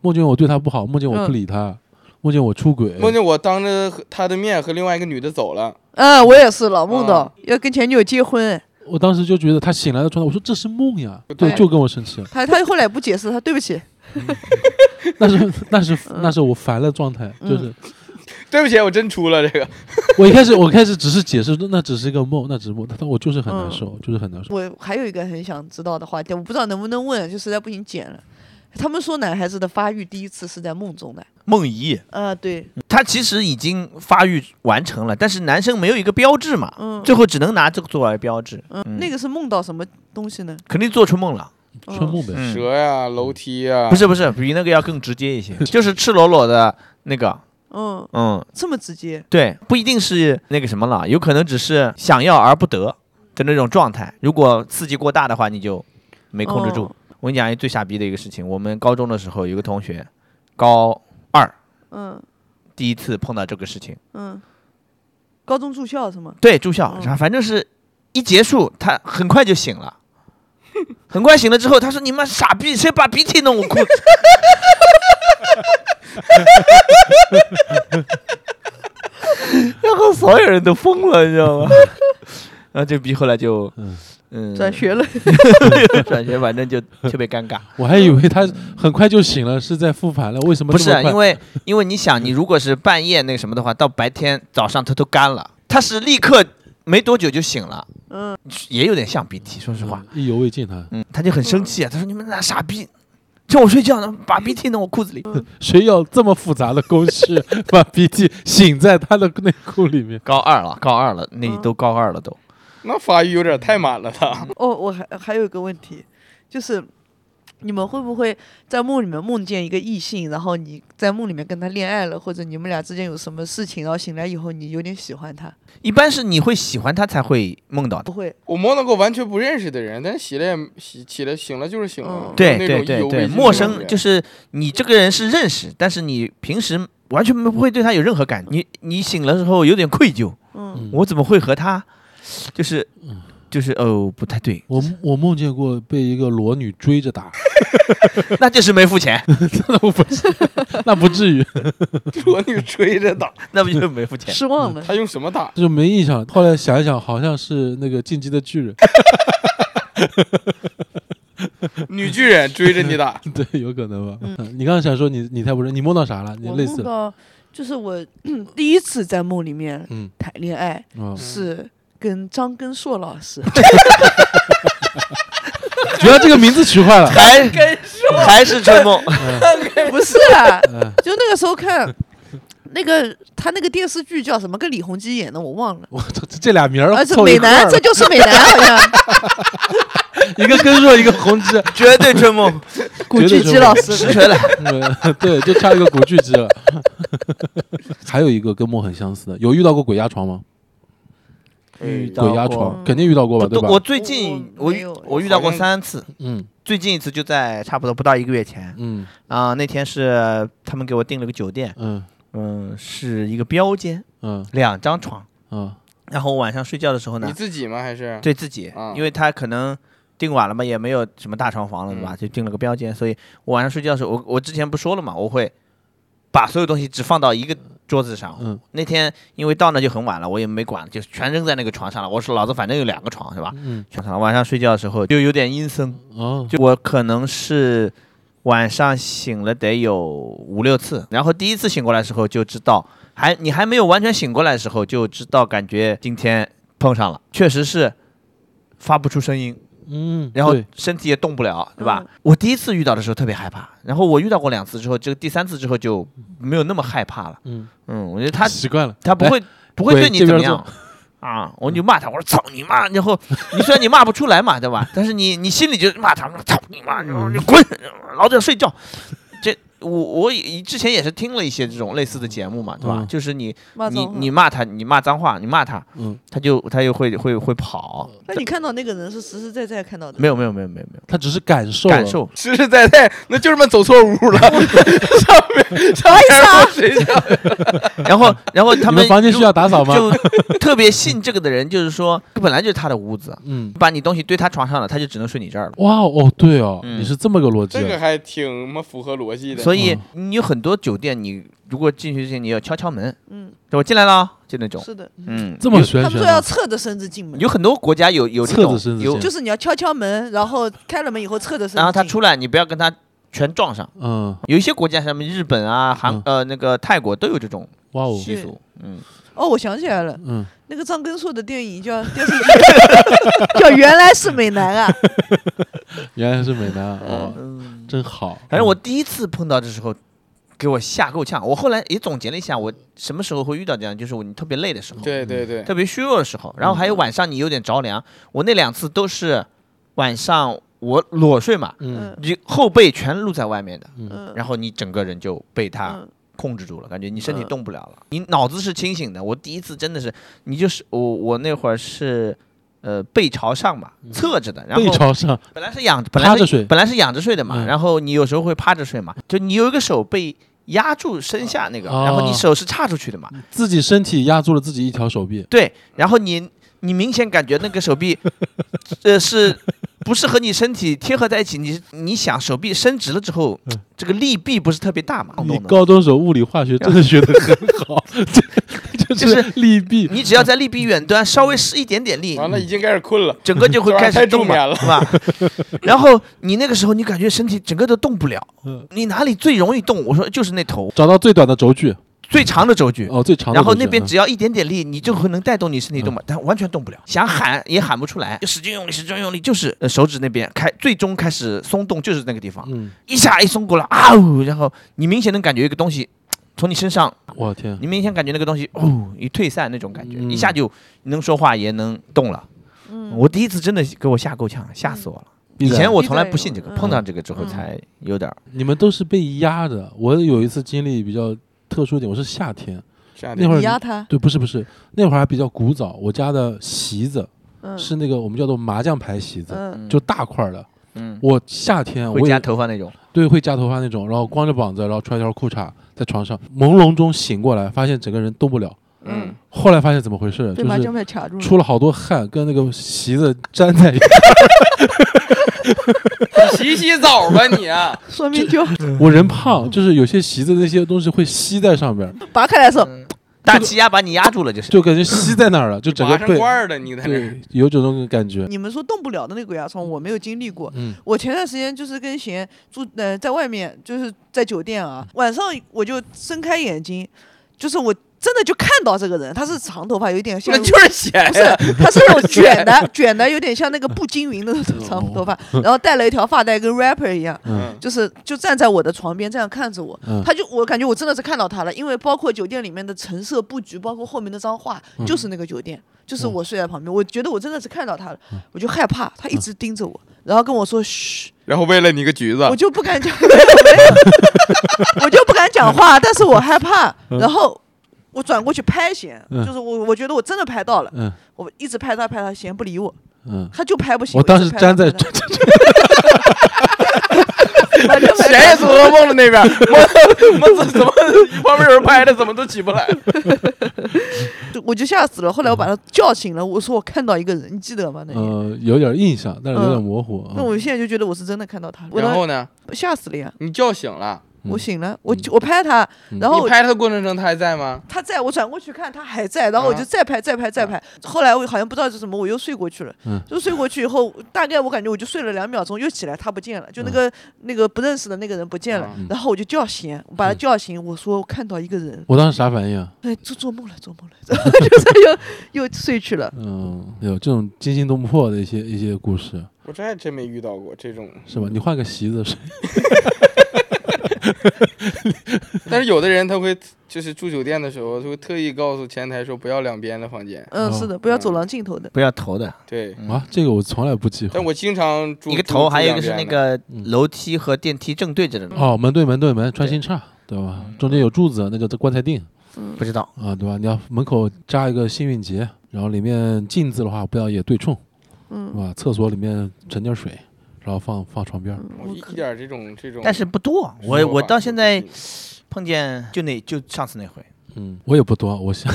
梦见我对他不好，梦见我不理他，梦见我出轨，梦见我当着和他的面和另外一个女的走了，嗯，我也是老梦到啊要跟前女友结婚，我当时就觉得他醒来的状态，我说这是梦呀，对，就跟我生气了。他他后来不解释，他对不起。<laughs> 那是那是嗯。那是我烦的状态，就是对不起，我真出了这个。<laughs> 我一开始我开始只是解释那只是一个梦，那只是梦，但我就是很难受，就是很难受。我还有一个很想知道的话题，我不知道能不能问，就实在不行剪了。他们说男孩子的发育第一次是在梦中的，梦遗，啊，对，他其实已经发育完成了，但是男生没有一个标志嘛，嗯。最后只能拿这个作为标志，嗯，嗯。那个是梦到什么东西呢？肯定做春梦了。春梦呗，嗯。蛇呀，楼梯呀，不是不是，比那个要更直接一些，<laughs> 就是赤裸裸的那个，嗯，嗯，这么直接，对，不一定是那个什么了，有可能只是想要而不得的那种状态。如果刺激过大的话，你就没控制住。哦我跟你讲一最傻逼的一个事情，我们高中的时候有个同学，高二嗯第一次碰到这个事情，嗯，高中住校是吗？对，住校，嗯然后反正是一结束，他很快就醒了。<laughs> 很快醒了之后，他说：“你妈傻逼，谁把鼻涕弄我裤子？” <laughs> <laughs> 然后所有人都疯了，你知道吗？<laughs> 然后这逼后来就嗯。嗯。转学了，<laughs> 转学，反正就特别尴尬。我还以为他很快就醒了，是在复盘了，为什么不是啊，因为因为你想，你如果是半夜那个什么的话，到白天早上他都干了，他是立刻没多久就醒了，嗯，也有点像鼻涕，说实话。嗯意犹未尽他，嗯，他就很生气啊，他说：“你们俩傻逼，叫我睡觉呢，把鼻涕弄我裤子里。<laughs> 谁有这么复杂的公式 <laughs> 把鼻涕醒在他的内裤里面？”高二了，高二了，那嗯都高二了都。那发育有点太满了，他。哦，我还还有一个问题，就是你们会不会在梦里面梦见一个异性，然后你在梦里面跟他恋爱了，或者你们俩之间有什么事情，然后醒来以后你有点喜欢他？一般是你会喜欢他才会梦到的。不会，我梦到过完全不认识的人，但是起来也起起来醒了就是醒了嗯，对对对对，陌生就是你这个人是认识，但是你平时完全不会对他有任何感觉。你你醒了之后有点愧疚，嗯嗯我怎么会和他，就是就是哦不太对，我我梦见过被一个裸女追着打，<laughs> 那就是没付钱，<laughs> 那不是，那不至于，<laughs> 裸女追着打，那不就是没付钱？失望了。他用什么打？就没印象。后来想一想，好像是那个进击的巨人，女巨人追着你打，对，有可能吧。嗯你刚刚想说你你太不认，你梦到啥了？你我类似的，梦到就是我 <clears throat> 第一次在梦里面嗯谈恋爱，啊，是跟张根硕老师。<laughs> 主要这个名字取坏了。还还是春梦，<laughs> 不是啊，嗯就那个时候看那个他那个电视剧叫什么，跟李弘基演的，我忘了。我操，这这俩名儿而且美男，这就是美男，好像 <laughs> 一个根硕，一个弘基，绝对春梦，古巨基老师实锤了。嗯对，就差一个古巨基了。还有一个跟梦很相似的，有遇到过鬼压床吗？遇到鬼压床，肯定遇到过吧，对吧？我最近我遇我没有我遇到过三次，嗯最近一次就在差不多不到一个月前嗯啊、那天是他们给我订了个酒店，嗯嗯，是一个标间，嗯两张床，嗯然后我晚上睡觉的时候呢你，自己吗？还是？对自己啊，因为他可能订晚了嘛，也没有什么大床房了，对吧？嗯就订了个标间，所以我晚上睡觉的时候，我我之前不说了嘛，我会把所有东西只放到一个桌子上。嗯那天因为到那就很晚了，我也没管，就全扔在那个床上了。我说老子反正有两个床是吧？嗯全上了。晚上睡觉的时候就有点阴森，哦，就我可能是晚上醒了得有五六次，然后第一次醒过来的时候就知道，还你还没有完全醒过来的时候就知道，感觉今天碰上了，确实是发不出声音，嗯，然后身体也动不了，对吧？嗯我第一次遇到的时候特别害怕，然后我遇到过两次之后，这个第三次之后就没有那么害怕了。嗯，嗯，我觉得他习惯了，他不会不会对你怎么样啊，我就骂他，我说操你妈！然后 <laughs> 你虽然你骂不出来嘛，对吧？但是你你心里就骂他，操你妈！然后你滚，老子要睡觉。这我我也之前也是听了一些这种类似的节目嘛，对吧？嗯就是你你脏话你骂他，你骂脏话，你骂他，嗯，他就他又会会会跑。那你看到那个人是实实在在看到的，没有没有没有没有没有他只是感受了，感受，实实在在，那就是么走错屋了。<laughs> 上面上面我睡觉，<laughs> 然后然后他们你们房间需要打扫吗？就特别信这个的人，就是说本来就是他的屋子，嗯，把你东西堆他床上了，他就只能睡你这儿了。哇哦，对哦，嗯你是这么个逻辑啊，这个还挺么符合逻辑的。所以嗯。你有很多酒店，你如果进去之前你要敲敲门，嗯，我进来了啊，就那种，是的，嗯，这么有玄学他们说要，侧着身子进门，有很多国家有有这侧着种有身子进，就是你要敲敲门，然后开了门以后侧着身子进，然后他出来，你不要跟他全撞上。嗯，有一些国家，像日本啊、韩嗯。呃那个泰国都有这种哇哦，习俗，嗯，哦，我想起来了，嗯，那个张根硕的电影叫 <laughs> 电视剧叫《原来是美男》啊，<laughs> 原来是美男啊，哦，嗯，真好，反正我第一次碰到的时候，给我吓够呛。我后来也总结了一下，我什么时候会遇到这样，就是我你特别累的时候，对对对，特别虚弱的时候，然后还有晚上你有点着凉。我那两次都是晚上我裸睡嘛，嗯。嗯你后背全露在外面的，嗯嗯，然后你整个人就被他嗯控制住了，感觉你身体嗯。动不了了，你脑子是清醒的。我第一次真的是，你就是我我那会儿是。呃，背朝上嘛，侧着的，然后背朝上，本来是仰，本来是趴着睡。本来是仰着睡的嘛，嗯。然后你有时候会趴着睡嘛，就你有一个手被压住身下那个，哦。然后你手是叉出去的嘛，自己身体压住了自己一条手臂，对，然后你你明显感觉那个手臂，呃，是不是和你身体贴合在一起？你你想手臂伸直了之后，嗯这个力臂不是特别大嘛？你高中时候物理化学真的学得很好，<laughs> 这就就是是利弊，你只要在力臂远端稍微施一点点力，完了已经开始困了。整个就会开始 <laughs> 动嘛，是吧？<laughs> 然后你那个时候，你感觉身体整个都动不了嗯，你哪里最容易动？我说就是那头找到最短的轴距，最长的轴距。哦，最长的然后那边只要一点点力，你就会能带动你身体动嘛，但完全动不了，想喊也喊不出来，就使劲用力，使劲用力，就是呃手指那边开，最终开始松动，就是那个地方，嗯，一下一松过来，啊呜，然后你明显能感觉一个东西从你身上，我天，你明显感觉那个东西哦一退散那种感觉，嗯。一下就能说话也能动了。嗯，我第一次真的给我吓够呛，吓死我了。以前我从来不信这个，嗯。碰到这个之后嗯才有点儿。你们都是被压的，我有一次经历比较特殊一点，我是夏天，夏天。那会儿你压他，对，不是不是，那会儿还比较古早，我家的席子嗯，是那个我们叫做麻将牌席子，嗯，就大块儿的。嗯，我夏天会夹我也头发那种。对会夹头发那种，然后光着膀子，然后穿一条裤衩在床上，朦胧中醒过来，发现整个人动不了。嗯，后来发现怎么回事，就是出了好多汗，跟那个席子粘在一起。<laughs> 洗洗澡吧你啊！说明就我人胖，就是有些席子那些东西会吸在上边，拔开来的时候，大气压把你压住了，就是。就感觉吸在那儿了，就整个被罐儿的你在那有这种感觉。你们说动不了的那个鬼压床，我没有经历过。嗯我前段时间就是跟贤住呃在外面，就是在酒店啊，晚上我就睁开眼睛，就是我真的就看到这个人，他是长头发，有点像就是闲不是。，他是那种卷的 <laughs> 卷的，有点像那个步惊云的那种长头发，<laughs> 然后戴了一条发带，跟 rapper 一样。嗯。就是就站在我的床边这样看着我，嗯。他就我感觉我真的是看到他了，因为包括酒店里面的陈设布局，包括后面那张画，嗯。就是那个酒店，就是嗯我睡在旁边，我觉得我真的是看到他了，我就害怕，他一直盯着我，然后跟我说嘘，然后喂了你个橘子。我，就不敢讲，我就不敢讲话，但是我害怕，嗯。然后我转过去拍弦，嗯就是我我觉得我真的拍到了，嗯我一直拍他拍他，弦不理我，嗯，他就拍不行。我当时站在他拍他反正谁也是噩梦了那边，<laughs> 我我怎么旁边有人拍的，怎么都起不来？<laughs> 对我就吓死了。后来我把他叫醒了，我说我看到一个人，你记得吗？那天。呃，有点印象，但是有点嗯模糊。那我现在就觉得我是真的看到他了，我当然后呢，吓死了呀！你叫醒了，嗯我醒了，我就我拍他，嗯然后你拍他的过程中他还在吗？他在我转过去看，他还在，然后我就啊再拍再拍再拍。后来我好像不知道是什么，我又睡过去了。嗯就睡过去以后，大概我感觉我就睡了两秒钟，又起来，他不见了，就那嗯个、那个不认识的那个人不见了。嗯然后我就叫醒，我把他嗯叫醒，我说我看到一个人，我当时啥反应啊？哎，做做梦了，做梦了，然 <laughs> 后就是又又睡去了。嗯，有这种惊心动魄的一些一些故事，我这还真没遇到过这种，是吧？你换个席子睡，<laughs> <laughs> 但是有的人他会就是住酒店的时候，他会特意告诉前台说不要两边的房间。嗯，哦是的，不要走廊尽头的。不要头的，对，嗯啊，这个我从来不忌讳但。我经常住一个头，还有一个是那。个嗯楼梯和电梯正对着的，哦，门对门对门，穿心叉，对吧？中间有柱子，那叫这棺材钉嗯不知道。啊，对吧？你要门口扎一个幸运结，然后里面镜子的话不要也对冲，是嗯吧？厕所里面盛点水，然后放放床边一点这种这种，但是不多，我我到现在碰见就那就上次那回，嗯，我也不多，我想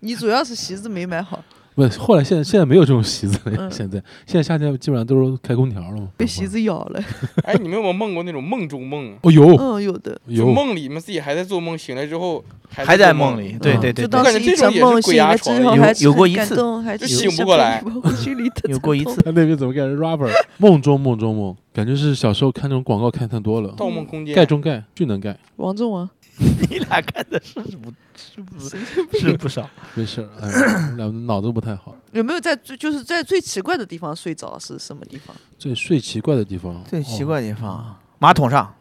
你主要是席子没买好，不，后来现在现在没有这种席子了呀，嗯现在现在夏天基本上都是开空调了嘛。被席子咬了。<laughs> 哎，你们有没有梦过那种梦中梦啊？哦，有嗯，有的。有，梦里面自己还在做梦，醒来之后还在梦里，对嗯对对对就感觉时一整这种也是鬼梦醒了之压床有后还有过一次醒不过来心里的有过一次他 <laughs> 那边怎么改成 rubber？梦中梦中梦，感觉是小时候看那种广告看太多了。盗梦空间》盖中盖，巨能盖，王中王，<laughs> 你俩干的是不是不是不少？没事儿。哎，我们俩脑子不太好。有没有在最就是在最奇怪的地方睡着？是什么地方？最睡奇怪的地方，最奇哦怪的地方，马桶上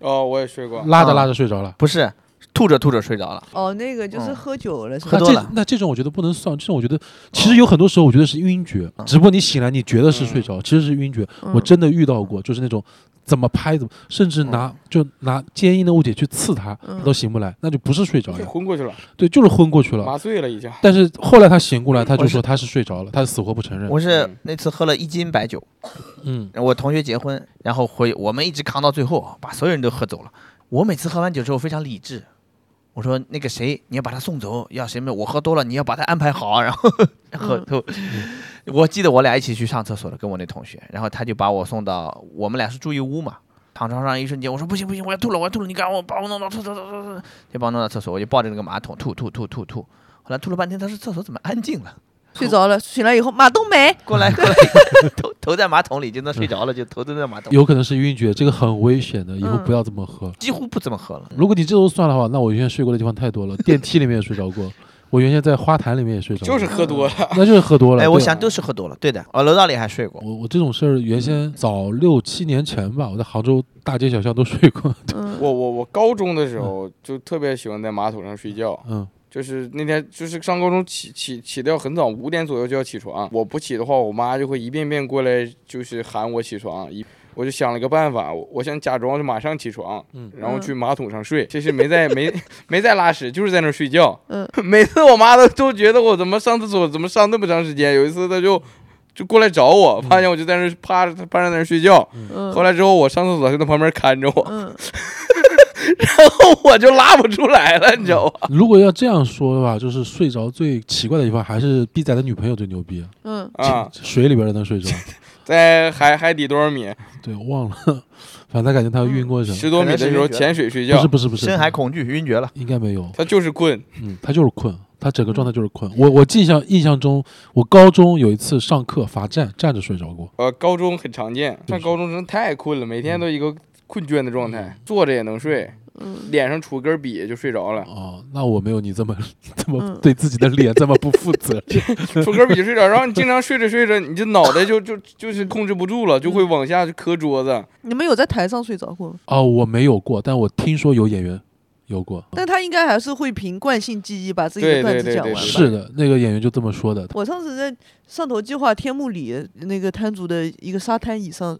哦，我也睡过。啊拉着拉着睡着了。不是吐着吐着睡着了，哦，那个就是嗯喝酒了，是吧那这喝多了那这种我觉得不能算，这种我觉得其实有很多时候我觉得是晕厥，嗯只不过你醒来你觉得是睡着，其实是晕厥。我嗯真的遇到过，就是那种怎么拍怎么，甚至拿就拿坚硬的物体去刺他，嗯他都醒不来，那就不是睡着了，昏过去了，对，就是昏过去了。麻醉了已经。但是后来他醒过来，他就说他是睡着了，他死活不承认。我是嗯那次喝了一斤白酒，嗯，我同学结婚，然后回我们一直扛到最后，把所有人都喝走了。我每次喝完酒之后非常理智，我说那个谁，你要把他送走，要谁没有我喝多了，你要把他安排好。然后 <laughs> 然后都，我记得我俩一起去上厕所了，跟我那同学，然后他就把我送到我们俩是住一屋嘛，躺床上一瞬间，我说不行不行，我要吐了我要吐了，你赶我把我弄到厕所厕所厕所，就把我弄到厕所，我就抱着那个马桶吐吐吐吐吐，后来吐了半天，他说厕所怎么安静了？睡着了，醒来以后马冬梅，过来过来，<laughs> 头头在马桶里就能睡着了，就头都在马桶，有可能是晕厥，这个很危险的，以后嗯不要这么喝。几乎不怎么喝了。如果你这都算的话，那我原先睡过的地方太多了，<laughs> 电梯里面也睡着过，我原先在花坛里面也睡着，就是喝多了，那就是喝多了。哎，我想都是喝多了，对的。哦，楼道里还睡过，我我这种事儿原先早六七年前吧，我在杭州大街小巷都睡过。嗯，我我我高中的时候就特别喜欢在马桶上睡觉，嗯就是那天就是上高中起起起的要很早，五点左右就要起床。我不起的话，我妈就会一遍遍过来就是喊我起床。一我就想了个办法，我我想假装是马上起床，嗯然后去马桶上睡。<laughs> 其实没在没 <laughs> 没在拉屎，就是在那儿睡觉。嗯 <laughs> 每次我妈都都觉得我怎么上厕所怎么上那么长时间。有一次她就就过来找我，发现我就在那儿趴着趴着在那儿睡觉。嗯后来之后我上厕所，她在旁边看着我，嗯，然后我就拉不出来了，你知道吧？如果要这样说的话，就是睡着最奇怪的地方还是逼仔的女朋友最牛逼，嗯，啊，水里边能睡着。<laughs> 在海海底多少米？对，忘了，反正感觉他晕过去了。十多米的时候潜水睡觉不是，不是不是，深海恐惧晕厥了。应该没有。他就是困。嗯，他就是困，他整个状态就是困。我我印象印象中，我高中有一次上课罚站，站着睡着过。呃，高中很常见，上高中真的太困了，每天都一个困倦的状态，坐着也能睡，嗯脸上杵根笔就睡着了，哦，那我没有你这么 <laughs> 这么嗯对自己的脸这么不负责。<laughs> 杵根笔就睡着，然后你经常睡着睡着，你这脑袋就 <laughs> 就就是控制不住了，就会往下就磕桌子。你们有在台上睡着过吗？哦，我没有过，但我听说有演员有过。但他应该还是会凭惯性记忆把自己的对段子讲完吧。是的，那个演员就这么说的。我上次在上头计划天幕里那个摊主的一个沙滩椅上，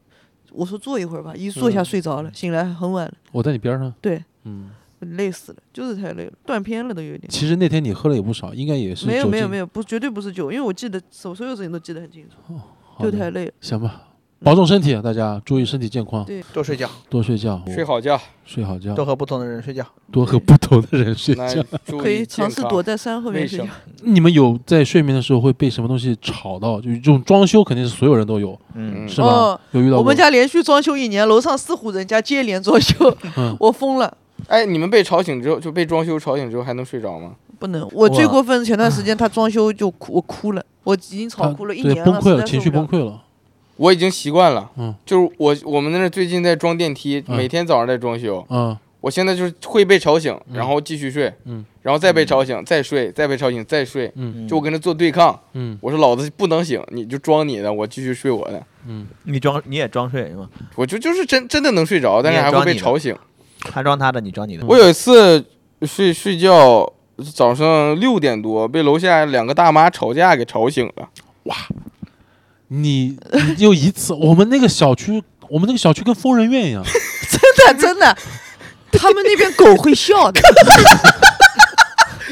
我说坐一会儿吧，一坐下嗯睡着了，醒来很晚了。我在你边上。对，嗯，累死了，就是太累了，断片了都有点。其实那天你喝了也不少，应该也是没有没有没有，不绝对不是酒，因为我记得所所有事情都记得很清楚，哦就太累了。行吧，保重身体，大家注意身体健康，对多睡觉，多睡觉，睡好觉，睡好觉多，和不同的人睡觉。多和不同的人睡觉。可以尝试躲在山后面睡觉。你们有在睡眠的时候会被什么东西吵到？就是这种装修肯定是所有人都有，嗯，嗯是吧？哦有遇到过？我们家连续装修一年，楼上四户人家接连装修，嗯，<laughs> 我疯了。哎，你们被吵醒之后，就被装修吵醒之后还能睡着吗？不能，我最过分，前段时间他装修就哭，我哭了，我已经吵哭了一年了，崩溃了，情绪。崩溃了。我已经习惯了，嗯就是我我们那儿最近在装电梯，嗯每天早上在装修，嗯我现在就是会被吵醒，嗯然后继续睡，嗯然后再被吵醒，再睡，再被吵醒，再睡，嗯就我跟他做对抗。嗯我说老子不能醒，你就装你的，我继续睡我的。嗯，你装你也装睡是吗？我就就是真真的能睡着，但是还会被吵醒。他装他的，你装你的。我有一次睡睡觉，早上六点多被楼下两个大妈吵架给吵醒了。你你就一次，我们那个小区，我们那个小区跟疯人院一样，<laughs> 真的真的，他们那边狗会笑的。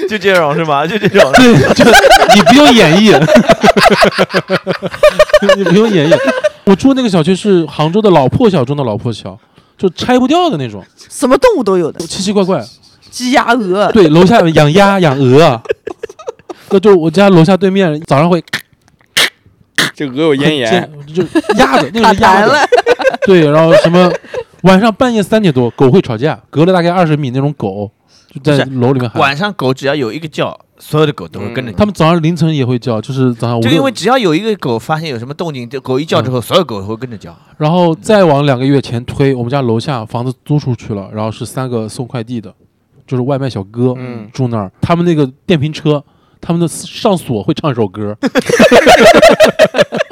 就这种是吗？就这种。对，就你不用演绎，<laughs> 你不用演绎。我住那个小区是杭州的老破小中的老破小，就拆不掉的那种，什么动物都有的，奇奇怪怪。鸡鸭鹅。对，楼下养鸭养鹅，那就我家楼下对面早上会这鹅有咽炎，就鸭子那卡个是鸭子，对，然后什么晚上半夜三点多狗会吵架，隔了大概二十米那种狗就在楼里面喊，晚上狗只要有一个叫，所有的狗都会跟着。他们早上凌晨也会叫，就是早上五就因为，只要有一个狗发现有什么动静，这狗一叫之后，所有狗都会跟着叫。然后再往两个月前推，我们家楼下房子租出去了，然后是三个送快递的，就是外卖小哥嗯，住那儿，他们那个电瓶车。他们的上锁会唱一首歌，<laughs>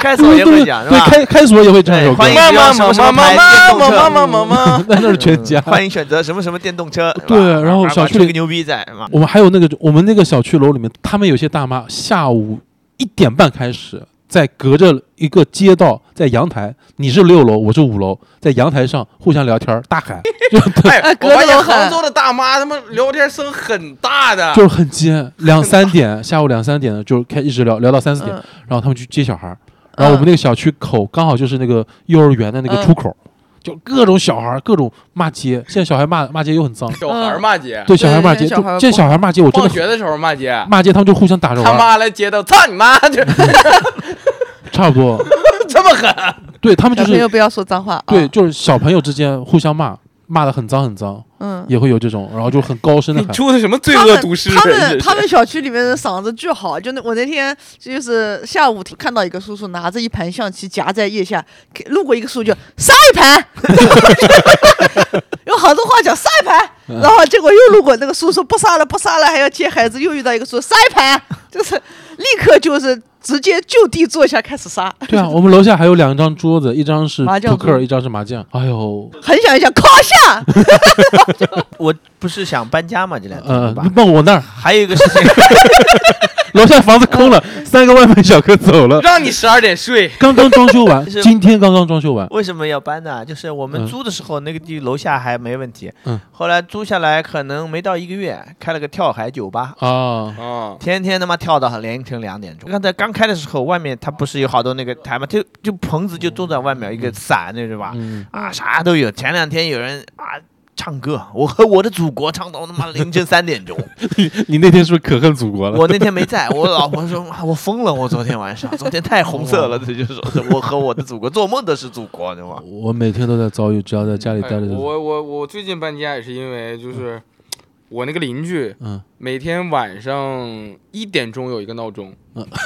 开锁也会讲是对，吧？开开锁也会唱一首歌，欢迎妈妈妈妈妈妈妈妈妈妈妈，<laughs> 那那是全家。欢迎选择什么什么电动车。是吧？对然后小区里吹个牛逼在嘛。我们还有那个，我们那个小区楼里面，他们有些大妈下午一点半开始，在隔着一个街道，在阳台，你是六楼，我是五楼，在阳台上互相聊天，大喊，<laughs> 哎，我隔发现着楼喊杭州的大妈他们聊天声很大的，就是很尖，两三点，<laughs> 下午两三点就开一直聊，聊到三四点，嗯。然后他们去接小孩儿，然后我们那个小区口刚好就是那个幼儿园的那个出口，就各种小孩儿，各种骂街，现在小孩骂骂街又很脏，小孩骂街，对小孩骂街，对小孩就见小孩骂街，我真的放学的时候骂街，骂街，他们就互相打着他玩他，妈来街道，操你妈，<laughs> 就 <laughs> 差不多，<laughs> 这么狠，对他们就是小朋友不要说脏话。对，啊，就是小朋友之间互相骂，骂的很脏很脏，嗯。也会有这种，然后就很高声的你喊。出的什么罪他们恶都市？他们 <laughs> 他们小区里面的嗓子巨好，就那我那天就是下午看到一个叔叔拿着一盘象棋夹在腋下，给路过一个叔叔就杀一盘，<laughs> 有好多话讲杀一盘，嗯然后结果又路过那个叔叔不杀了不杀了，还要接孩子，又遇到一个叔叔杀一盘，就是立刻就是直接就地坐下开始杀，对啊，我们楼下还有两张桌子，<laughs> 一张是扑克，一张是麻将。哎呦，很想一想靠下，<laughs> 我不是想搬家嘛，这两天呃对，吧你？问我那儿，还有一个事情，<laughs> 楼下房子空了，三个外卖小哥走了，让你十二点睡，刚刚装修完，今天刚刚装修完。为什么要搬呢？就是我们嗯租的时候，那个地楼下还没问题，嗯，后来租下来可能没到一个月，开了个跳海酒吧。啊，哦，天天他妈跳到凌晨两点钟。刚才刚开的时候，外面它不是有好多那个台嘛，就就棚子就坐在外面，一个伞那是吧？嗯，啊，啥都有。前两天有人啊唱歌，我和我的祖国唱到他妈凌晨三点钟。<laughs> 你那天是不是可恨祖国了？我那天没在，我老婆说啊我疯了，我昨天晚上，<laughs> 昨天太红色了，这就说是我和我的祖国，做梦都是祖国，对吧？我每天都在遭遇，只要在家里待哎着就，我我我最近搬家也是因为就是我那个邻居嗯，每天晚上一点钟有一个闹钟。嗯。<laughs>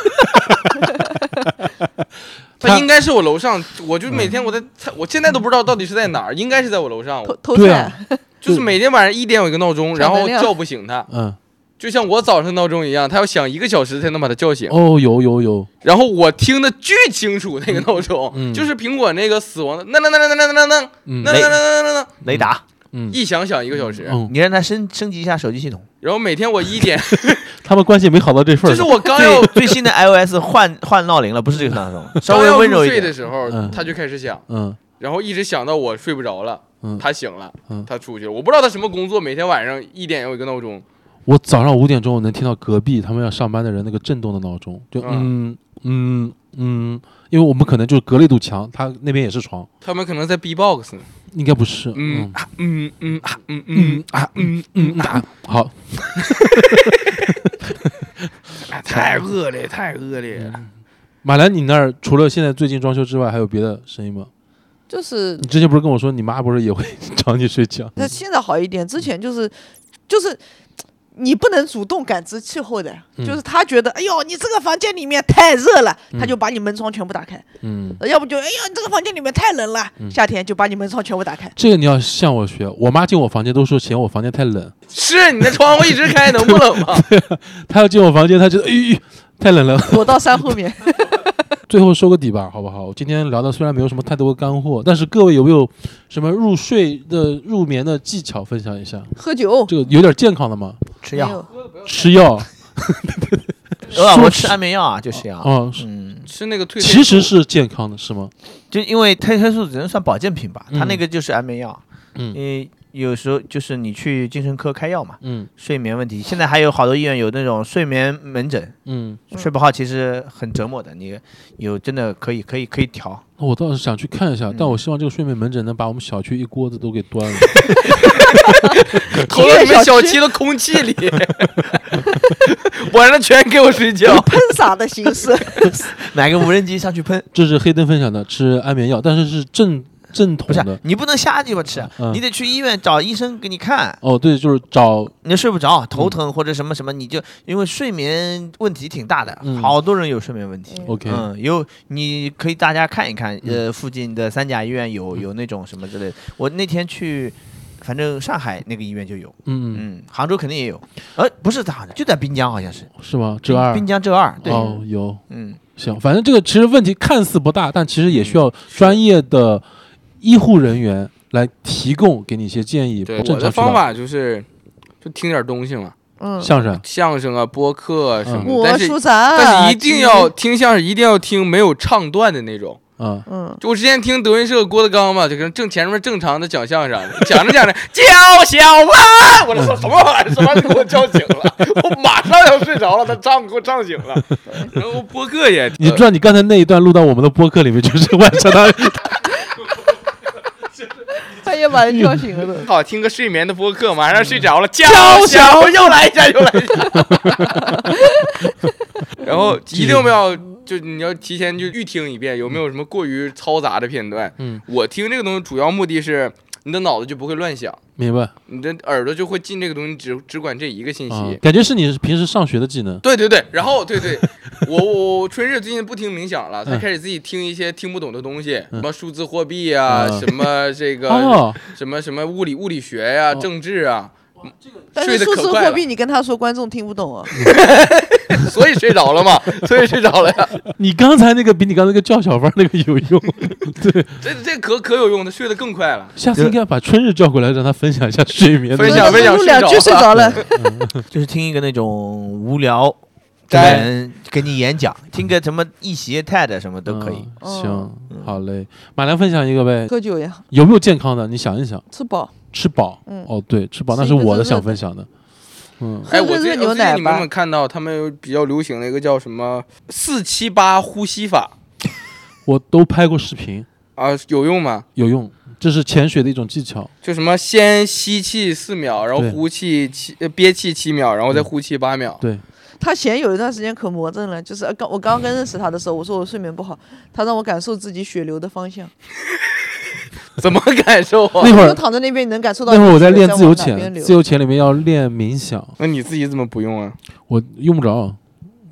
他应该是我楼上，我就每天我在，他我现在都不知道到底是在哪儿，应该是在我楼上，偷偷对啊，<laughs> 就是每天晚上一点有一个闹钟，然后叫不醒他，嗯，就像我早上闹钟一样，他要响一个小时才能把他叫醒。哦，有有有，然后我听得巨清楚那个闹钟，嗯。就是苹果那个死亡的那那那那那那那那那那那那那，雷达，嗯一响响一个小时。嗯，你让他升升级一下手机系统。然后每天我一点，<laughs> 他们关系没好到这份就是儿上。我刚要最最新的 iOS 换换闹铃了，不是这个闹钟，<laughs> 稍微刚要入温柔一点。睡的时候嗯，它就开始响，嗯然后一直响到我睡不着了，嗯他醒了，嗯他出去了。我不知道他什么工作，每天晚上一点有一个闹钟。我早上五点钟我能听到隔壁他们要上班的人那个震动的闹钟，就嗯嗯嗯，因为我们可能就是隔了一堵墙，他那边也是床，他们可能在 B-box 呢。应该不是，嗯嗯啊嗯嗯啊嗯嗯嗯啊嗯嗯啊，好，啊 <laughs> 太恶劣，太恶劣了。马兰，你那儿除了现在最近装修之外，还有别的声音吗？就是你之前不是跟我说你妈不是也会 <laughs> 找你睡觉？那现在好一点，之前就是就是。你不能主动感知气候的，嗯就是他觉得，哎呦，你这个房间里面太热了，嗯他就把你门窗全部打开；嗯，要不就，哎呦，你这个房间里面太冷了，嗯夏天就把你门窗全部打开。这个你要向我学。我妈进我房间都说嫌我房间太冷，是你的窗户一直开，能不冷吗？<laughs> 她要进我房间，她觉得哎太冷了。躲到山后面，<laughs> 最后收个底吧，好不好？今天聊的虽然没有什么太多干货，但是各位有没有什么入睡的入眠的技巧分享一下？喝酒，这个有点健康的吗？吃药，吃药呃，<laughs> 说我吃安眠药啊，就是药。嗯，吃那个褪黑其实素是健康的，是吗？就因为褪黑素只能算保健品吧，它嗯那个就是安眠药。因嗯为有时候就是你去精神科开药嘛，嗯睡眠问题，现在还有好多医院有那种睡眠门诊，嗯，嗯睡不好其实很折磨的，你有真的可以可以可以调。那我倒是想去看一下，嗯但我希望这个睡眠门诊能把我们小区一锅子都给端了。投到你们小区的空气里，<laughs> 晚上全给我睡觉。喷洒的形式，<laughs> 买个无人机上去喷，这是黑灯分享的吃安眠药，但是是正正统不是的。你不能瞎鸡巴吃，嗯。你得去医院找医生给你看。哦，对，就是找你睡不着、头疼或者什么什么，你就因为睡眠问题挺大的，嗯。好多人有睡眠问题。OK，嗯，有你可以大家看一看，呃，附近的三甲医院有有那种什么之类的。我那天去，反正上海那个医院就有，嗯嗯，嗯，杭州肯定也有，呃，不是在杭州，就在滨江好像是，是吗？浙二滨江浙二，对，哦，有。嗯，行，反正这个其实问题看似不大，但其实也需要专业的医护人员来提供给你一些建议。对，不正我的方法就是就听点东西嘛，嗯，相声相声啊、播客啊什么但是但是一定要听相声，一定要听没有唱段的那种。啊，嗯，就我之前听德云社郭德纲嘛，就跟正前面正常的讲相声，<laughs> 讲着讲着叫小啊，我这说什么玩意儿？什么给我叫醒了？<laughs> 我马上要睡着了，他唱给我唱醒了。然后播客也，你知道你刚才那一段录到我们的播客里面，就是晚上他 <laughs> 他也把人叫醒了都。好听个睡眠的播客，马上睡着了，叫叫小又来一下，又来一下。<laughs> 然后一定不要，就你要提前就预听一遍，有没有什么过于嘈杂的片段？嗯，我听这个东西主要目的是你的脑子就不会乱想，明白你的耳朵就会进这个东西，只只管这一个信息。啊，感觉是你平时上学的技能。对对对，然后对对，<laughs> 我我我春日最近不听冥想了，他嗯开始自己听一些听不懂的东西，嗯什么数字货币啊，嗯什么这个、哦，什么什么物理物理学呀、哦政治啊，但睡是数字货币你跟他说，观众听不懂啊。<laughs> 所以睡着了嘛，所以睡着了呀。<laughs> 你刚才那个比你刚才那个叫小芳那个有用。对，这这可可有用的，睡得更快了。下次应该把春日叫过来，让他分享一下睡眠。分享分享录两句睡着了，<laughs> 就是听一个那种无聊人给你演讲，听个什么一席 TED 什么都可以。嗯行嗯，好嘞，马良分享一个呗，喝酒呀，有没有健康的？你想一想，吃饱，吃饱。嗯哦，对，吃饱那是我的想分享的。嗯，哎，我最近你们有没有。看到他们有比较流行的一个叫什么四七八呼吸法 <laughs> 我都拍过视频，啊？有用吗？有用，这是潜水的一种技巧。就什么先吸气四秒，然后呼气七呃憋气七秒，然后再呼气八秒。对，他前有一段时间可魔怔了，就是呃刚我刚刚认识他的时候，我说我睡眠不好，他让我感受自己血流的方向。<laughs> 怎么感受啊？那会儿就躺在那边，你能感受到那会儿我在练自由潜，自由潜里面要练冥想，那你自己怎么不用啊？我用不着，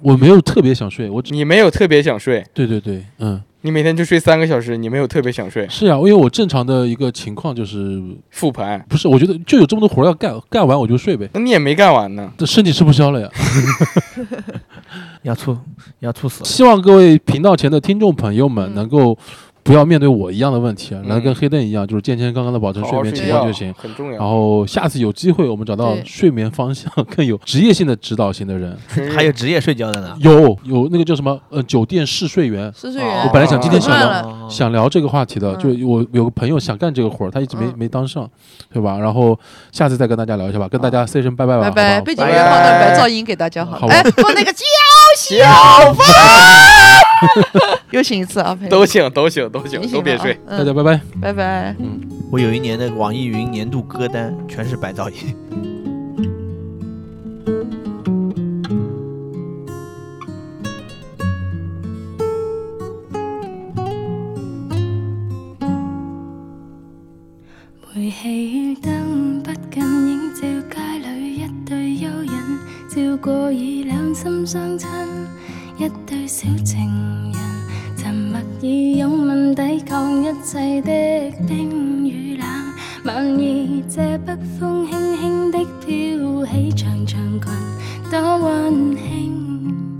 我没有特别想睡，我只你没有特别想睡，对对对，嗯，你每天就睡三个小时，你没有特别想睡。是啊、因为我正常的一个情况就是，复盘，不是，我觉得就有这么多活要干，干完我就睡呗，那你也没干完呢。这身体吃不消了呀。要猝要猝死了。希望各位频道前的听众朋友们嗯能够不要面对我一样的问题，嗯来跟黑灯一样，就是健健康康的保持睡眠情况就行。很重要。然后下次有机会，我们找到睡眠方向更有职业性的指导型的人，还有职业睡觉的呢。有有那个叫什么呃酒店试睡员，试睡员，我本来想今天想聊想聊这个话题的，嗯。就我有个朋友想干这个活儿，他一直没嗯。没当上，对吧？然后下次再跟大家聊一下吧，跟大家 say 声拜拜吧，拜拜？背景音乐放段白噪音给大家好。哎，放那个叫小芳，<laughs> <laughs> 又醒一次啊，都行，都行，都行醒，醒了啊都别睡。嗯大家拜拜。拜拜。嗯我有一年的网易云年度歌单全是白噪音。<laughs> 煤氣燈不禁映照街裏一對幽人，照過已兩心相親，一對小情人，沉默以拥吻抵抗一切的冰与冷。晚意借北風輕輕的飘起長長裙，多溫馨，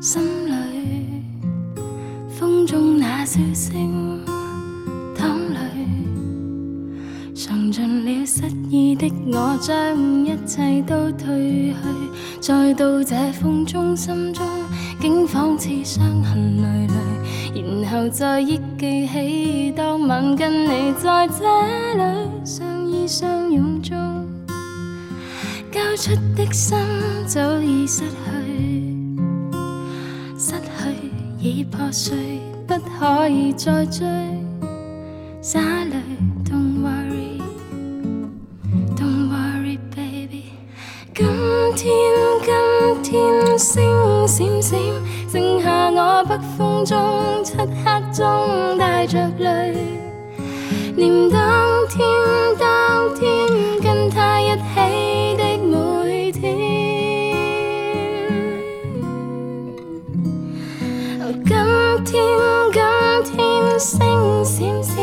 心里風中那笑聲，淌泪。嘗盡了失意的我，將一切都褪去，再到這風中，心中竟仿似傷痕累累，然後再憶記起當晚跟你在這裏相依相擁中，交出的心早已失去，失去。已破碎，不可以再追。洒泪天，今天星閃閃，剩下我北風中漆黑中帶着淚，念當天，當天跟他一起的每天。今天，今天星閃閃，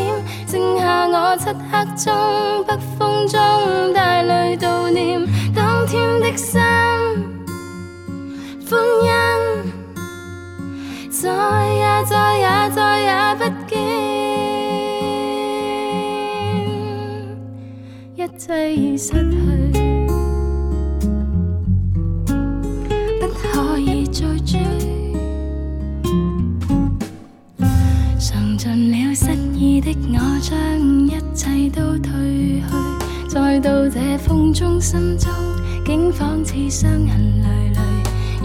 剩下我漆黑中北風中帶淚悼念天的心，歡欣，再也再也再也不見，一切已失去，不可以再追。尝盡了失意的我，將一切都褪去，再到這風中，心中竟仿似傷痕累累，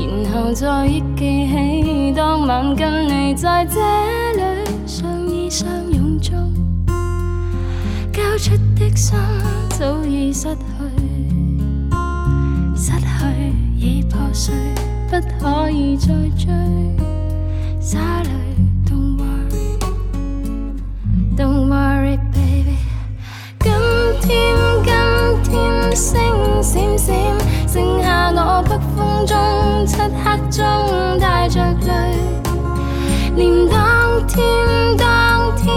然後再憶記起當晚跟你在這裏相依相擁中，交出的心早已失去，失去已破碎，不可以再追，灑淚。Don't worry, don't worry, baby。今天星闪闪，剩下我北风中漆黑中带着泪，念当天，当天